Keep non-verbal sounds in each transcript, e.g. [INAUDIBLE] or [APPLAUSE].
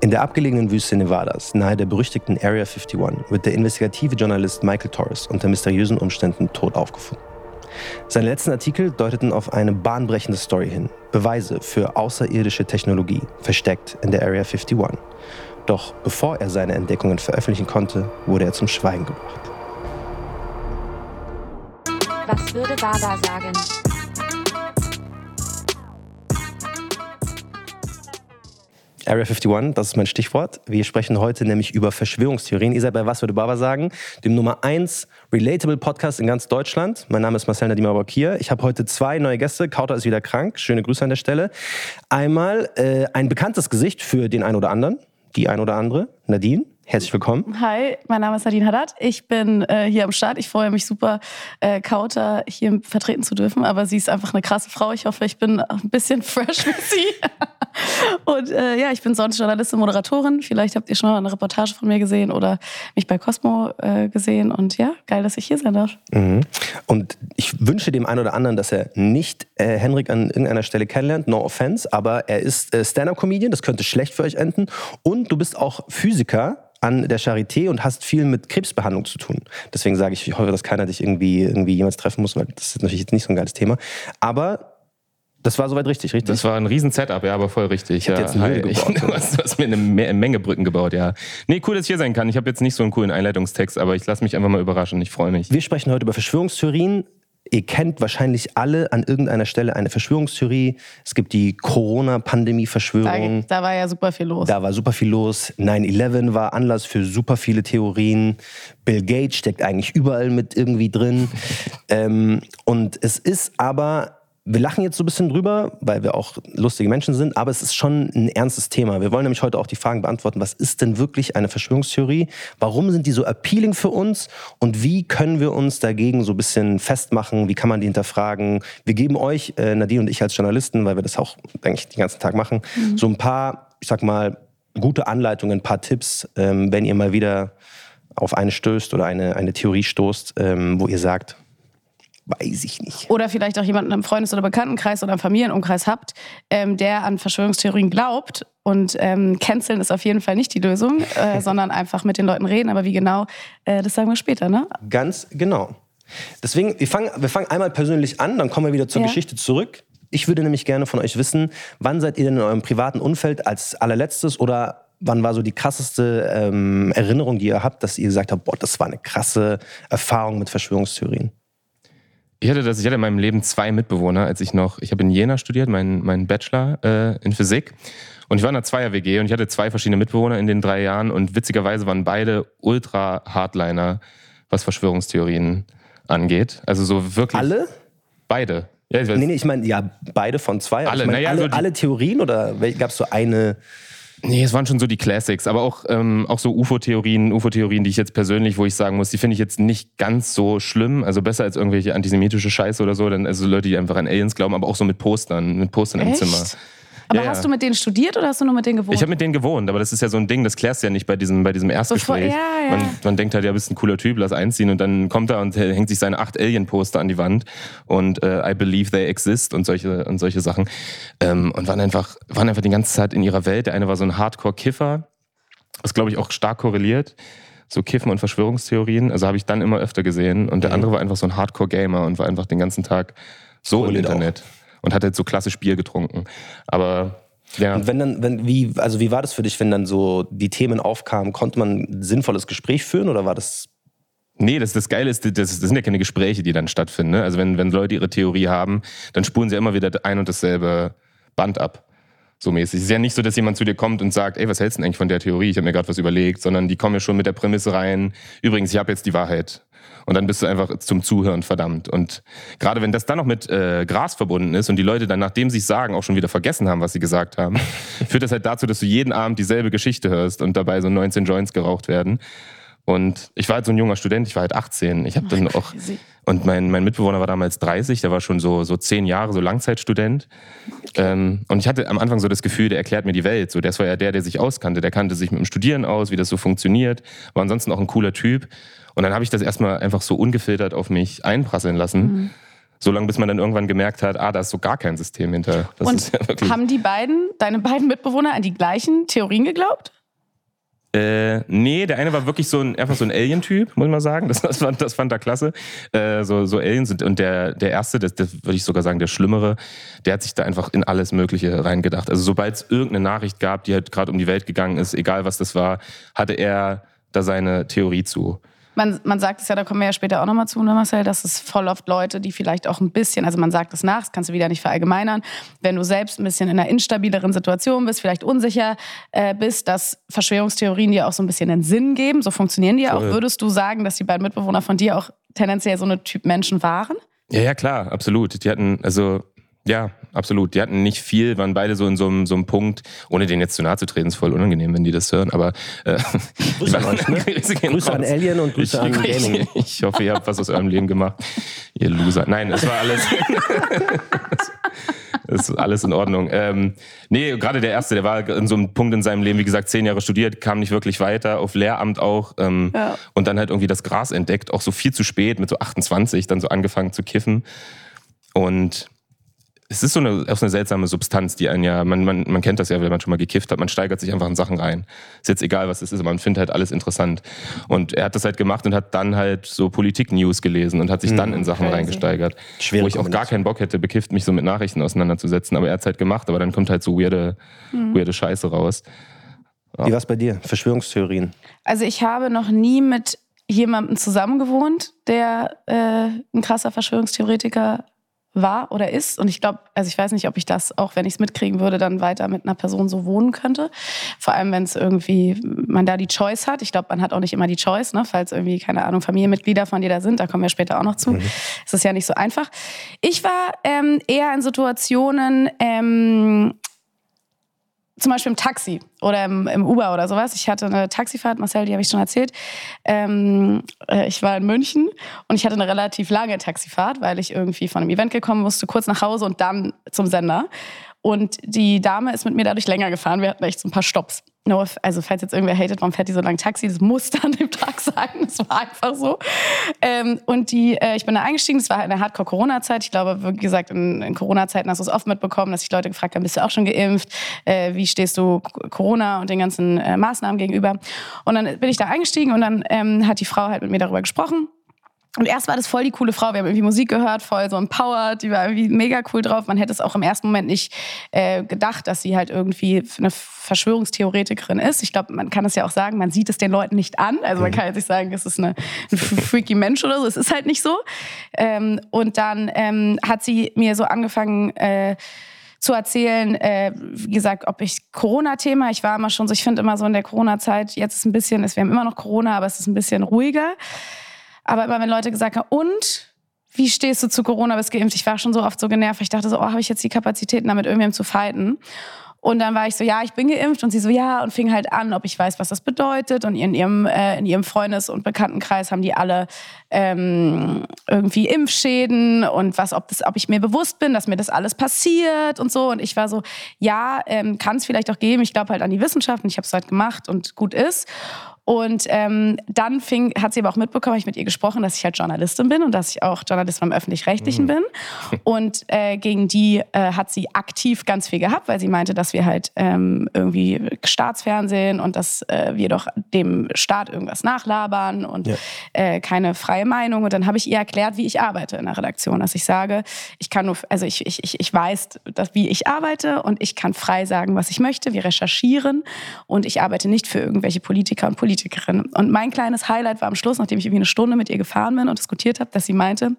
In der abgelegenen Wüste Nevadas, nahe der berüchtigten Area 51, wird der investigative Journalist Michael Torres unter mysteriösen Umständen tot aufgefunden. Seine letzten Artikel deuteten auf eine bahnbrechende Story hin. Beweise für außerirdische Technologie, versteckt in der Area 51. Doch bevor er seine Entdeckungen veröffentlichen konnte, wurde er zum Schweigen gebracht. Was würde Baba sagen? Area 51, das ist mein Stichwort. Wir sprechen heute nämlich über Verschwörungstheorien. Ihr seid bei Was würde Baba sagen? Dem Nummer 1 Relatable Podcast in ganz Deutschland. Mein Name ist Marcel Nadim Abakir. Ich habe heute zwei neue Gäste. Kauter ist wieder krank. Schöne Grüße an der Stelle. Einmal äh, ein bekanntes Gesicht für den einen oder anderen, die ein oder andere, Nadine. Herzlich willkommen. Hi, mein Name ist Nadine Haddad. Ich bin äh, hier am Start. Ich freue mich super, äh, Kauter hier vertreten zu dürfen. Aber sie ist einfach eine krasse Frau. Ich hoffe, ich bin ein bisschen [LAUGHS] fresh wie sie. Und äh, ja, ich bin sonst Journalistin, Moderatorin. Vielleicht habt ihr schon mal eine Reportage von mir gesehen oder mich bei Cosmo äh, gesehen. Und ja, geil, dass ich hier sein darf. Mhm. Und ich wünsche dem einen oder anderen, dass er nicht äh, Henrik an irgendeiner Stelle kennenlernt. No offense. Aber er ist äh, Stand-up-Comedian. Das könnte schlecht für euch enden. Und du bist auch Physiker an der Charité und hast viel mit Krebsbehandlung zu tun. Deswegen sage ich, ich hoffe, dass keiner dich irgendwie, irgendwie jemals treffen muss, weil das ist natürlich jetzt nicht so ein geiles Thema. Aber das war soweit richtig, richtig? Das war ein riesen Setup, ja, aber voll richtig. Ich ja. jetzt eine gebaut. du, hast, du hast mir eine Menge Brücken gebaut, ja. Nee, cool, dass ich hier sein kann. Ich habe jetzt nicht so einen coolen Einleitungstext, aber ich lasse mich einfach mal überraschen. Ich freue mich. Wir sprechen heute über Verschwörungstheorien, Ihr kennt wahrscheinlich alle an irgendeiner Stelle eine Verschwörungstheorie. Es gibt die Corona-Pandemie-Verschwörung. Da, da, war ja super viel los. Da war super viel los. 9-11 war Anlass für super viele Theorien. Bill Gates steckt eigentlich überall mit irgendwie drin. [LAUGHS] ähm, und es ist aber wir lachen jetzt so ein bisschen drüber, weil wir auch lustige Menschen sind, aber es ist schon ein ernstes Thema. Wir wollen nämlich heute auch die Fragen beantworten, was ist denn wirklich eine Verschwörungstheorie? Warum sind die so appealing für uns? Und wie können wir uns dagegen so ein bisschen festmachen? Wie kann man die hinterfragen? Wir geben euch, äh, Nadine und ich als Journalisten, weil wir das auch, denke ich, den ganzen Tag machen, mhm. so ein paar, ich sag mal, gute Anleitungen, ein paar Tipps, ähm, wenn ihr mal wieder auf eine stößt oder eine, eine Theorie stoßt, ähm, wo ihr sagt, weiß ich nicht. Oder vielleicht auch jemanden im Freundes- oder Bekanntenkreis oder im Familienumkreis habt, ähm, der an Verschwörungstheorien glaubt. Und ähm, canceln ist auf jeden Fall nicht die Lösung, äh, [LAUGHS] sondern einfach mit den Leuten reden. Aber wie genau, äh, das sagen wir später, ne? Ganz genau. Deswegen, wir fangen, wir fangen einmal persönlich an, dann kommen wir wieder zur ja. Geschichte zurück. Ich würde nämlich gerne von euch wissen, wann seid ihr denn in eurem privaten Umfeld als allerletztes oder wann war so die krasseste ähm, Erinnerung, die ihr habt, dass ihr gesagt habt, boah, das war eine krasse Erfahrung mit Verschwörungstheorien? Ich hatte das, ich hatte in meinem Leben zwei Mitbewohner, als ich noch, ich habe in Jena studiert, meinen mein Bachelor äh, in Physik. Und ich war in einer Zweier-WG und ich hatte zwei verschiedene Mitbewohner in den drei Jahren und witzigerweise waren beide Ultra-Hardliner, was Verschwörungstheorien angeht. Also so wirklich. Alle? Beide. Ja, ich nee, nee, ich meine, ja, beide von zwei. Alle, ich mein, naja, alle, also alle Theorien oder gab es so eine Nee, es waren schon so die Classics, aber auch, ähm, auch so UFO-Theorien, UFO-Theorien, die ich jetzt persönlich, wo ich sagen muss, die finde ich jetzt nicht ganz so schlimm, also besser als irgendwelche antisemitische Scheiße oder so, dann also Leute, die einfach an Aliens glauben, aber auch so mit Postern, mit Postern Echt? im Zimmer. Aber ja, hast du mit denen studiert oder hast du nur mit denen gewohnt? Ich habe mit denen gewohnt, aber das ist ja so ein Ding, das klärst du ja nicht bei diesem, bei diesem Erstgespräch. Bevor, ja, ja. Man, man, denkt halt, ja, bist ein cooler Typ, lass einziehen und dann kommt er und hängt sich seine acht Alien-Poster an die Wand und äh, I believe they exist und solche, und solche Sachen. Ähm, und waren einfach, waren einfach die ganze Zeit in ihrer Welt. Der eine war so ein Hardcore-Kiffer, was glaube ich auch stark korreliert so Kiffen und Verschwörungstheorien. Also habe ich dann immer öfter gesehen. Und der mhm. andere war einfach so ein Hardcore-Gamer und war einfach den ganzen Tag so cool im Internet. Auch. Und hat halt so klassisch Bier getrunken. Aber ja. Und wenn dann, wenn, wie, also wie war das für dich, wenn dann so die Themen aufkamen? Konnte man ein sinnvolles Gespräch führen oder war das Nee, das, das Geile ist, das, das sind ja keine Gespräche, die dann stattfinden. Ne? Also wenn, wenn Leute ihre Theorie haben, dann spulen sie immer wieder ein und dasselbe Band ab. So mäßig. Es ist ja nicht so, dass jemand zu dir kommt und sagt, ey, was hältst du denn eigentlich von der Theorie? Ich habe mir gerade was überlegt, sondern die kommen ja schon mit der Prämisse rein. Übrigens, ich habe jetzt die Wahrheit. Und dann bist du einfach zum Zuhören verdammt. Und gerade wenn das dann noch mit äh, Gras verbunden ist und die Leute dann, nachdem sie es sagen, auch schon wieder vergessen haben, was sie gesagt haben, [LAUGHS] führt das halt dazu, dass du jeden Abend dieselbe Geschichte hörst und dabei so 19 Joints geraucht werden. Und ich war halt so ein junger Student, ich war halt 18. Ich habe dann auch und mein, mein Mitbewohner war damals 30, der war schon so so zehn Jahre so Langzeitstudent. Okay. Ähm, und ich hatte am Anfang so das Gefühl, der erklärt mir die Welt. So, das war ja der, der sich auskannte. Der kannte sich mit dem Studieren aus, wie das so funktioniert. War ansonsten auch ein cooler Typ. Und dann habe ich das erstmal einfach so ungefiltert auf mich einprasseln lassen. Mhm. So lange, bis man dann irgendwann gemerkt hat, ah, da ist so gar kein System hinter. Das und ja haben die beiden, deine beiden Mitbewohner, an die gleichen Theorien geglaubt? äh, nee, der eine war wirklich so ein, einfach so ein Alien-Typ, muss man sagen. Das, das, fand, das fand er klasse. Äh, so, so Aliens sind. Und der, der erste, das, das würde ich sogar sagen, der Schlimmere, der hat sich da einfach in alles Mögliche reingedacht. Also sobald es irgendeine Nachricht gab, die halt gerade um die Welt gegangen ist, egal was das war, hatte er da seine Theorie zu. Man, man sagt es ja, da kommen wir ja später auch nochmal zu, ne Marcel, dass es voll oft Leute, die vielleicht auch ein bisschen, also man sagt es nach, das kannst du wieder nicht verallgemeinern, wenn du selbst ein bisschen in einer instabileren Situation bist, vielleicht unsicher äh, bist, dass Verschwörungstheorien dir auch so ein bisschen den Sinn geben, so funktionieren die ja auch. Würdest du sagen, dass die beiden Mitbewohner von dir auch tendenziell so eine Typ Menschen waren? Ja, ja, klar, absolut. Die hatten, also, ja, absolut. Die hatten nicht viel, waren beide so in so einem, so einem Punkt, ohne denen jetzt zu nahe zu treten, ist voll unangenehm, wenn die das hören, aber äh, Grüße an euch, ne? Grüße, gehen Grüße an. Alien und Grüße an ich, Gaming. Ich, ich hoffe, ihr habt was aus eurem Leben gemacht. Ihr Loser. Nein, es war alles. [LAUGHS] Das ist alles in Ordnung. Ähm, nee, gerade der erste, der war in so einem Punkt in seinem Leben, wie gesagt, zehn Jahre studiert, kam nicht wirklich weiter, auf Lehramt auch. Ähm, Ja. Und dann halt irgendwie das Gras entdeckt, auch so viel zu spät, mit so 28, dann so angefangen zu kiffen. Und es ist so eine, auch so eine seltsame Substanz, die einen ja, man, man, man kennt das ja, wenn man schon mal gekifft hat, man steigert sich einfach in Sachen rein. Ist jetzt egal, was es ist, aber man findet halt alles interessant. Und er hat das halt gemacht und hat dann halt so Politik-News gelesen und hat sich dann in Sachen Crazy. reingesteigert. Schwere wo ich auch gar keinen Bock hätte, bekifft mich so mit Nachrichten auseinanderzusetzen, aber er hat es halt gemacht, aber dann kommt halt so weirde, weirde Scheiße raus. Wie war es bei dir? Verschwörungstheorien. Also ich habe noch nie mit jemandem zusammengewohnt, der äh, ein krasser Verschwörungstheoretiker war oder ist. Und ich glaube, also ich weiß nicht, ob ich das, auch wenn ich es mitkriegen würde, dann weiter mit einer Person so wohnen könnte. Vor allem, wenn es irgendwie, man da die Choice hat. Ich glaube, man hat auch nicht immer die Choice, ne? falls irgendwie, keine Ahnung, Familienmitglieder von dir da sind, da kommen wir später auch noch zu. Es ist ja nicht so einfach. Ich war ähm, eher in Situationen, ähm, zum Beispiel im Taxi oder im, im Uber oder sowas. Ich hatte eine Taxifahrt, Marcel, die habe ich schon erzählt. Ähm, äh, ich war in München und ich hatte eine relativ lange Taxifahrt, weil ich irgendwie von einem Event gekommen musste, kurz nach Hause und dann zum Sender. Und die Dame ist mit mir dadurch länger gefahren. Wir hatten echt so ein paar Stops. No, also falls jetzt irgendwer hatet, warum fährt die so lange Taxi? Das musste [LAUGHS] an dem Tag sein. Das war einfach so. Ähm, und die, äh, ich bin da eingestiegen. Das war halt in der Hardcore-Corona-Zeit. Ich glaube, wie gesagt, in, in Corona-Zeiten hast du es oft mitbekommen, dass sich Leute gefragt haben, bist du auch schon geimpft? Äh, wie stehst du Corona und den ganzen äh, Maßnahmen gegenüber? Und dann bin ich da eingestiegen und dann ähm, hat die Frau halt mit mir darüber gesprochen. Und erst war das voll die coole Frau. Wir haben irgendwie Musik gehört, voll so empowered. Die war irgendwie mega cool drauf. Man hätte es auch im ersten Moment nicht äh, gedacht, dass sie halt irgendwie eine Verschwörungstheoretikerin ist. Ich glaube, man kann es ja auch sagen, man sieht es den Leuten nicht an. Also man kann jetzt nicht sagen, es ist eine, ein freaky Mensch oder so. Es ist halt nicht so. Ähm, und dann ähm, hat sie mir so angefangen, äh, zu erzählen, äh, wie gesagt, ob ich Corona-Thema, ich war immer schon so, ich finde immer so in der Corona-Zeit, jetzt ist ein bisschen, es- wir haben immer noch Corona, aber es ist ein bisschen ruhiger. Aber immer wenn Leute gesagt haben, und wie stehst du zu Corona, bist geimpft? Ich war schon so oft so genervt. Ich dachte so, oh, habe ich jetzt die Kapazitäten, damit irgendwem zu fighten? Und dann war ich so, ja, ich bin geimpft. Und sie so, ja, und fing halt an, ob ich weiß, was das bedeutet. Und in ihrem, äh, in ihrem Freundes- und Bekanntenkreis haben die alle ähm, irgendwie Impfschäden und was, ob, das, ob ich mir bewusst bin, dass mir das alles passiert und so. Und ich war so, ja, ähm, kann es vielleicht auch geben. Ich glaube halt an die Wissenschaft und ich habe es halt gemacht und gut ist. Und ähm, dann fing, hat sie aber auch mitbekommen, hab ich mit ihr gesprochen, dass ich halt Journalistin bin und dass ich auch Journalistin beim Öffentlich-Rechtlichen bin. Und äh, gegen die äh, hat sie aktiv ganz viel gehabt, weil sie meinte, dass wir halt ähm, irgendwie Staatsfernsehen und dass äh, wir doch dem Staat irgendwas nachlabern und Ja. äh, keine freie Meinung. Und dann habe ich ihr erklärt, wie ich arbeite in der Redaktion. Dass ich sage, ich kann nur, also ich, ich, ich, ich weiß, dass, wie ich arbeite und ich kann frei sagen, was ich möchte. Wir recherchieren und ich arbeite nicht für irgendwelche Politiker und Politikerinnen. Und mein kleines Highlight war am Schluss, nachdem ich irgendwie eine Stunde mit ihr gefahren bin und diskutiert habe, dass sie meinte,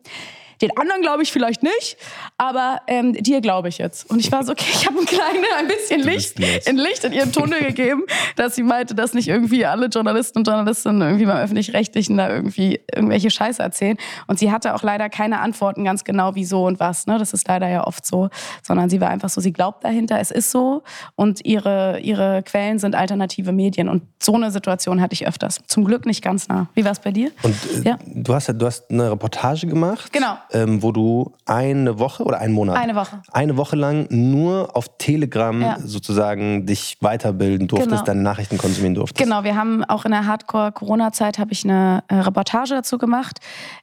den anderen glaube ich vielleicht nicht, aber ähm, dir glaube ich jetzt. Und ich war so, okay, ich habe ein kleines, ein bisschen Licht, ein Licht in ihren Tunnel gegeben, dass sie meinte, dass nicht irgendwie alle Journalisten und Journalistinnen irgendwie beim Öffentlich-Rechtlichen da irgendwie irgendwelche Scheiße erzählen. Und sie hatte auch leider keine Antworten ganz genau, wieso und was. Ne? Das ist leider ja oft so. Sondern sie war einfach so, sie glaubt dahinter, es ist so. Und ihre, ihre Quellen sind alternative Medien. Und so eine Situation hatte ich öfters. Zum Glück nicht ganz nah. Wie war es bei dir? Und äh, Ja. du, hast, du hast eine Reportage gemacht. Genau. Ähm, wo du eine Woche oder einen Monat? Eine Woche. Eine Woche lang nur auf Telegram Ja. sozusagen dich weiterbilden durftest, Genau. deine Nachrichten konsumieren durftest. Genau, wir haben auch in der Hardcore-Corona-Zeit habe ich eine äh, Reportage dazu gemacht,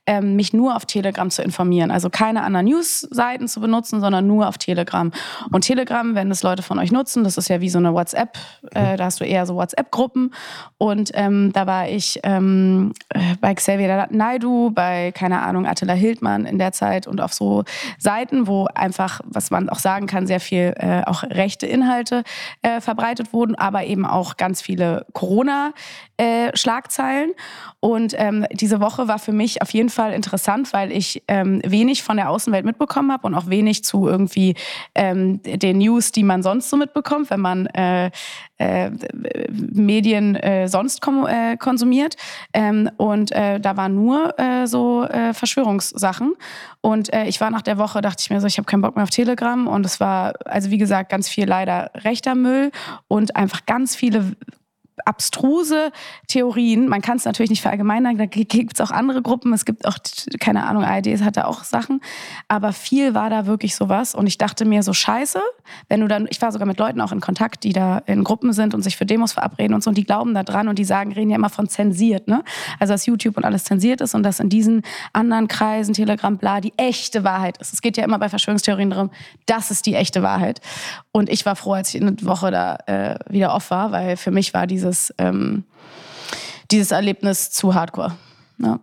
ähm, mich nur auf Telegram zu informieren. Also keine anderen News-Seiten zu benutzen, sondern nur auf Telegram. Und Telegram, wenn das Leute von euch nutzen, das ist ja wie so eine WhatsApp, äh, da hast du eher so WhatsApp-Gruppen. Und ähm, da war ich ähm, äh, bei Xavier Naidu, bei, keine Ahnung, Attila Hildmann in der Zeit und auf so Seiten, wo einfach, was man auch sagen kann, sehr viel äh, auch rechte Inhalte äh, verbreitet wurden, aber eben auch ganz viele Corona-Schlagzeilen. und ähm, diese Woche war für mich auf jeden Fall interessant, weil ich ähm, wenig von der Außenwelt mitbekommen habe und auch wenig zu irgendwie ähm, den News, die man sonst so mitbekommt, wenn man äh, äh, Medien äh, sonst äh, konsumiert. Ähm, und äh, da waren nur äh, so äh, Verschwörungssachen. Und äh, ich war nach der Woche, dachte ich mir so, ich habe keinen Bock mehr auf Telegram. Und es war, also wie gesagt, ganz viel leider rechter Müll und einfach ganz viele abstruse Theorien. Man kann es natürlich nicht verallgemeinern, da gibt es auch andere Gruppen. Es gibt auch, keine Ahnung, ARD hatte auch Sachen. Aber viel war da wirklich sowas. Und ich dachte mir so, scheiße, wenn du dann, ich war sogar mit Leuten auch in Kontakt, die da in Gruppen sind und sich für Demos verabreden und so, und die glauben da dran und die sagen, reden ja immer von zensiert, ne? Also dass YouTube und alles zensiert ist und dass in diesen anderen Kreisen, Telegram, bla, die echte Wahrheit ist. Es geht ja immer bei Verschwörungstheorien darum, das ist die echte Wahrheit. Und ich war froh, als ich eine Woche da äh, wieder off war, weil für mich war dieses, ähm, dieses Erlebnis zu hardcore. Ja.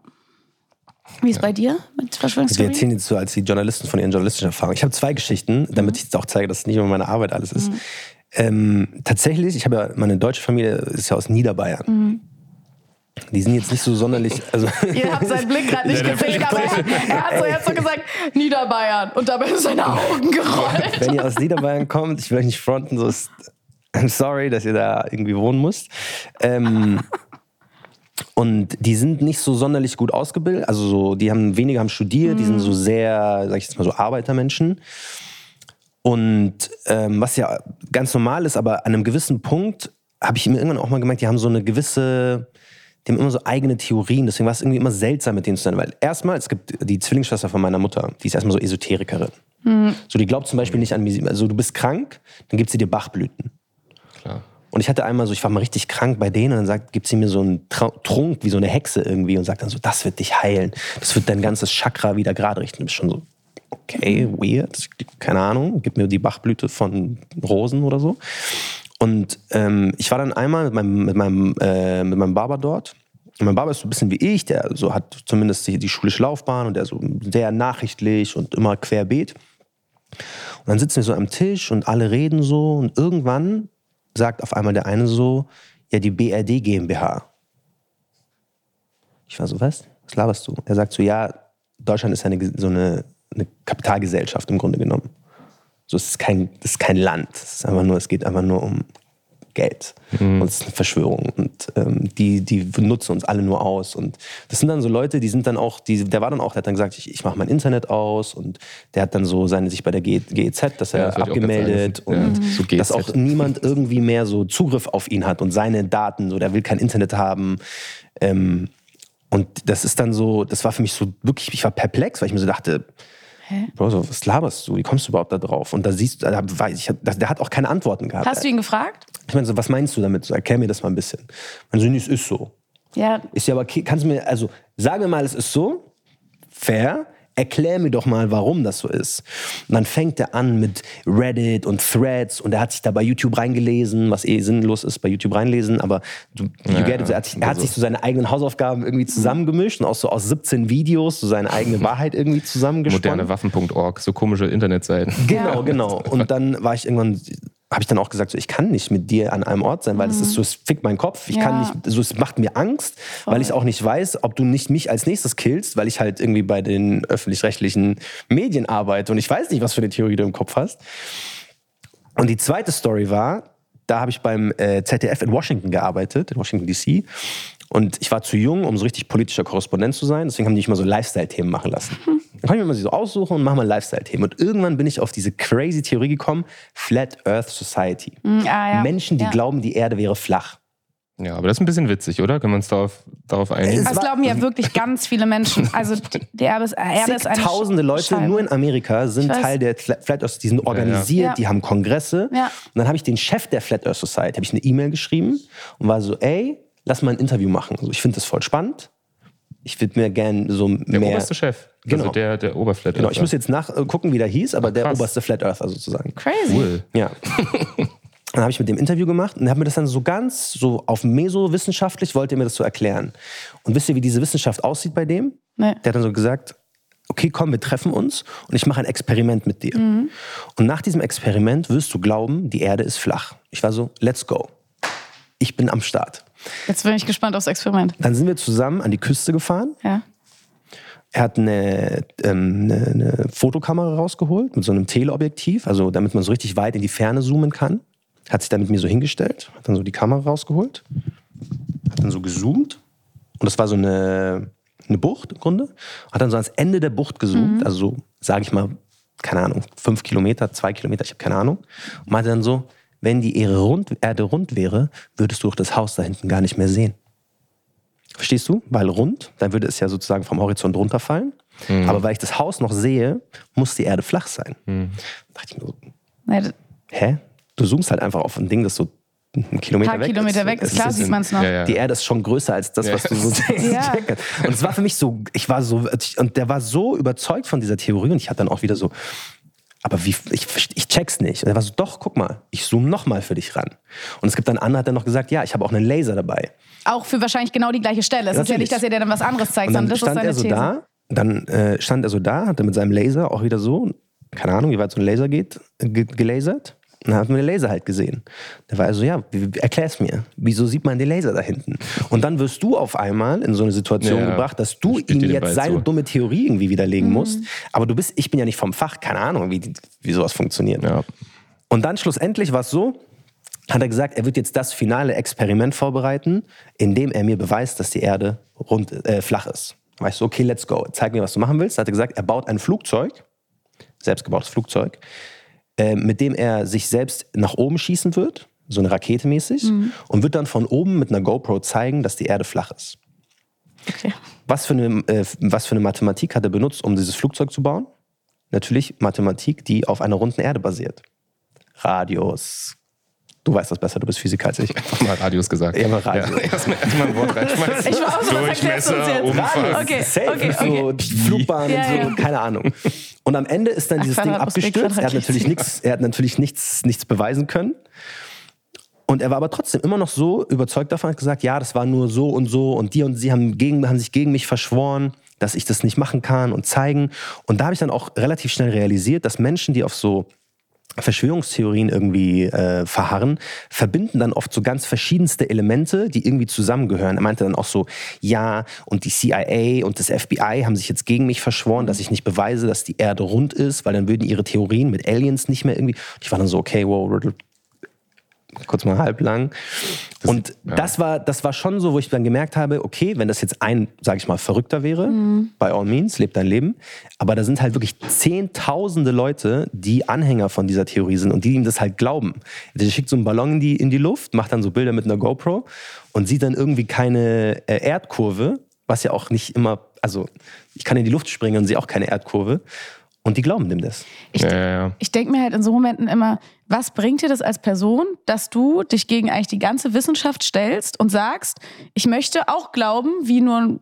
Wie ist bei dir mit Wir Verschwörungstheorien? erzählen jetzt so als die Journalisten von ihren journalistischen Erfahrungen. Ich habe zwei Geschichten, damit ich jetzt auch zeige, dass es nicht immer meine Arbeit alles ist. Ähm, tatsächlich, ich habe ja, meine deutsche Familie ist ja aus Niederbayern. Die sind jetzt nicht so sonderlich, also [LAUGHS] Ihr habt seinen Blick gerade nicht gesehen, aber er, er, hat so, er hat so gesagt, Niederbayern. Und dabei sind seine Augen gerollt. wenn ihr aus Niederbayern kommt, ich will euch nicht fronten, so ist, I'm [LAUGHS] sorry, dass ihr da irgendwie wohnen müsst. Ähm, [LAUGHS] und die sind nicht so sonderlich gut ausgebildet, also so, die haben weniger haben studiert, die sind so sehr, sag ich jetzt mal so Arbeitermenschen. Und ähm, was ja ganz normal ist, aber an einem gewissen Punkt habe ich mir irgendwann auch mal gemerkt, die haben so eine gewisse, die haben immer so eigene Theorien, deswegen war es irgendwie immer seltsam mit denen zu sein, weil erstmal, es gibt die Zwillingsschwester von meiner Mutter, die ist erstmal so Esoterikerin. So, die glaubt zum Beispiel nicht an, Misi- also du bist krank, dann gibt sie dir Bachblüten. Und ich hatte einmal so, ich war mal richtig krank bei denen und dann sagt, gibt sie mir so einen Tra Trunk wie so eine Hexe irgendwie und sagt dann so, das wird dich heilen. Das wird dein ganzes Chakra wieder gerade richten. Du bist schon so, okay, weird, keine Ahnung, gib mir die Bachblüte von Rosen oder so. Und ähm, ich war dann einmal mit meinem, mit meinem, äh, mit meinem Barber dort. Und mein Barber ist so ein bisschen wie ich, der so hat zumindest die, die schulische Laufbahn und der so sehr nachrichtlich und immer querbeet. Und dann sitzen wir so am Tisch und alle reden so und irgendwann sagt auf einmal der eine so, ja, die BRD GmbH. Ich war so, was? Was laberst du? Er sagt so, ja, Deutschland ist eine, so eine, eine Kapitalgesellschaft im Grunde genommen. So, es ist kein, das ist kein Land. Es ist einfach nur, es geht einfach nur um Geld. Und es ist eine Verschwörung. Und ähm, die, die nutzen uns alle nur aus. Und das sind dann so Leute, die sind dann auch, die, der war dann auch, der hat dann gesagt, ich, ich mache mein Internet aus und der hat dann so seine sich bei der GEZ, dass er Ja, das abgemeldet und Ja, so dass GEZ. auch niemand irgendwie mehr so Zugriff auf ihn hat und seine Daten, so der will kein Internet haben. Ähm, und das ist dann so, das war für mich so wirklich, ich war perplex, weil ich mir so dachte, Bro, so, was laberst du? Wie kommst du überhaupt da drauf? Und da siehst du, da weiß ich, der hat auch keine Antworten gehabt. Hast du ihn gefragt? Ich meine, so, was meinst du damit? So, erklär mir das mal ein bisschen. Man so, nee, es ist so. Ja, Ist ja aber, okay, kannst du mir, also, sag mir mal, es ist so, fair, erklär mir doch mal, warum das so ist. Und dann fängt er an mit Reddit und Threads und er hat sich da bei YouTube reingelesen, was eh sinnlos ist, bei YouTube reinlesen, aber du, you Ja, get it, er hat, sich, er hat sich so seine eigenen Hausaufgaben irgendwie zusammengemischt und auch so aus 17 Videos so seine eigene Wahrheit irgendwie zusammengesponnen. Modernewaffen.org, so komische Internetseiten. Genau, genau. Und dann war ich irgendwann, habe ich dann auch gesagt, so, ich kann nicht mit dir an einem Ort sein, weil es ist so, es fickt meinen Kopf. Ich kann Ja. nicht, so, es macht mir Angst, weil ich auch nicht weiß, ob du nicht mich als nächstes killst, weil ich halt irgendwie bei den öffentlich-rechtlichen Medien arbeite und ich weiß nicht, was für eine Theorie du im Kopf hast. Und die zweite Story war, da habe ich beim äh, ZDF in Washington gearbeitet, in Washington DC. Und ich war zu jung, um so richtig politischer Korrespondent zu sein. Deswegen haben die mich immer so Lifestyle-Themen machen lassen. Dann kann ich mir mal so aussuchen und mache mal Lifestyle-Themen. Und irgendwann bin ich auf diese crazy Theorie gekommen: Flat Earth Society. ah, ja. Menschen, die ja. glauben, die Erde wäre flach. Ja, aber das ist ein bisschen witzig, oder? Können wir uns darauf, darauf einigen? Das glauben ja wirklich ganz viele Menschen. Also die Erde ist, Erde ist eine Tausende Leute Scheibe. nur in Amerika sind. Teil der Fla- Flat Earth, die sind organisiert, Ja. die haben Kongresse. Ja. Und dann habe ich den Chef der Flat Earth Society, habe ich eine E-Mail geschrieben und war so, ey, lass mal ein Interview machen. Also ich finde das voll spannend. Ich würde mir gerne so Der mehr. oberste Chef. Genau. Also der, der Oberflat. Genau, ich muss jetzt nachgucken, wie der hieß, aber der krass. oberste Flat Earther sozusagen. Crazy. Cool. Ja. [LAUGHS] Dann habe ich mit dem Interview gemacht und er hat mir das dann so ganz so auf meso-wissenschaftlich wollte er mir das so erklären. Und wisst ihr, wie diese Wissenschaft aussieht bei dem? Nee. Der hat dann so gesagt, okay, komm, wir treffen uns und ich mache ein Experiment mit dir. Und nach diesem Experiment wirst du glauben, die Erde ist flach. Ich war so, let's go. Ich bin am Start. Jetzt bin ich gespannt aufs Experiment. Dann sind wir zusammen an die Küste gefahren. Ja. Er hat eine, ähm, eine, eine Fotokamera rausgeholt mit so einem Teleobjektiv, also damit man so richtig weit in die Ferne zoomen kann. Hat sich dann mit mir so hingestellt, hat dann so die Kamera rausgeholt, hat dann so gezoomt. Und das war so eine, eine Bucht im Grunde. Hat dann so ans Ende der Bucht gezoomt, also so, sage ich mal, keine Ahnung, fünf Kilometer, zwei Kilometer, ich habe keine Ahnung. Und meinte dann so, wenn die Erde rund, Erde rund wäre, würdest du auch das Haus da hinten gar nicht mehr sehen. Verstehst du? Weil rund, dann würde es ja sozusagen vom Horizont runterfallen. Aber weil ich das Haus noch sehe, muss die Erde flach sein. Da dachte ich mir so, Nee, ein hä? Du zoomst halt einfach auf ein Ding, das so einen Kilometer paar weg Kilometer ist. weg ist klar, sieht man es noch. Ja, ja. Die Erde ist schon größer als das, Ja. was du so [LAUGHS] Ja. Und es war für mich so, ich war so, und der war so überzeugt von dieser Theorie und ich hatte dann auch wieder so, aber wie, ich, ich check's nicht. Und er war so, doch, guck mal, ich zoome nochmal für dich ran. Und es gibt dann andere, hat er noch gesagt, ja, ich habe auch einen Laser dabei. Auch für wahrscheinlich genau die gleiche Stelle. Es ist ja nicht, dass er dir dann was anderes zeigt, Und dann sondern das ist stand seine er so These. da, dann äh, stand er so da, hat er mit seinem Laser auch wieder so, keine Ahnung, wie weit so ein Laser geht, ge gelasert. Und dann hat man den Laser halt gesehen. Da war er so, ja, erklär's mir. Wieso sieht man den Laser da hinten? Und dann wirst du auf einmal in so eine Situation Ja, gebracht, dass du ihm jetzt Ball seine zu. dumme Theorie irgendwie widerlegen Mhm. musst. Aber du bist, ich bin ja nicht vom Fach, keine Ahnung, wie, wie sowas funktioniert. Ja. Und dann schlussendlich war es so, hat er gesagt, er wird jetzt das finale Experiment vorbereiten, indem er mir beweist, dass die Erde rund, äh, flach ist. Da war ich so, okay, let's go. Zeig mir, was du machen willst. Da hat er gesagt, er baut ein Flugzeug, selbstgebautes Flugzeug, äh, mit dem er sich selbst nach oben schießen wird, so eine Rakete mäßig, und wird dann von oben mit einer GoPro zeigen, dass die Erde flach ist. Okay. Was für, eine, äh, was für eine Mathematik hat er benutzt, um dieses Flugzeug zu bauen? Natürlich Mathematik, die auf einer runden Erde basiert. Radius. Du weißt das besser, du bist Physiker als ich. Einfach mal Radius gesagt. Ja, mal Radius. Erstmal erst mal ein Wort reinschmeißen. Ich war auch so, Durchmesser, jetzt? Umfang. Okay, Safe, okay, so Flugbahn Ja, und so, ja. keine Ahnung. Und am Ende ist dann dieses Ding abgestürzt. Er hat natürlich, nichts, er hat natürlich nichts, nichts beweisen können. Und er war aber trotzdem immer noch so überzeugt davon, hat gesagt, ja, das war nur so und so und die und sie haben, gegen, haben sich gegen mich verschworen, dass ich das nicht machen kann und zeigen. Und da habe ich dann auch relativ schnell realisiert, dass Menschen, die auf so Verschwörungstheorien irgendwie äh, verharren, verbinden dann oft so ganz verschiedenste Elemente, die irgendwie zusammengehören. Er meinte dann auch so, ja, und die CIA und das FBI haben sich jetzt gegen mich verschworen, dass ich nicht beweise, dass die Erde rund ist, weil dann würden ihre Theorien mit Aliens nicht mehr irgendwie. Ich war dann so, okay, wow, kurz mal halblang. und das war, das war schon so, wo ich dann gemerkt habe, okay, wenn das jetzt ein, sag ich mal, Verrückter wäre, by all means, lebt dein Leben. Aber da sind halt wirklich zehntausende Leute, die Anhänger von dieser Theorie sind und die ihm das halt glauben. Der schickt so einen Ballon in die, in die Luft, macht dann so Bilder mit einer GoPro und sieht dann irgendwie keine äh, Erdkurve, was ja auch nicht immer, also ich kann in die Luft springen und sehe auch keine Erdkurve. Und die glauben dem das. Ich, Ja, ja, ja. ich denke mir halt in so Momenten immer, was bringt dir das als Person, dass du dich gegen eigentlich die ganze Wissenschaft stellst und sagst, ich möchte auch glauben, wie nur ein,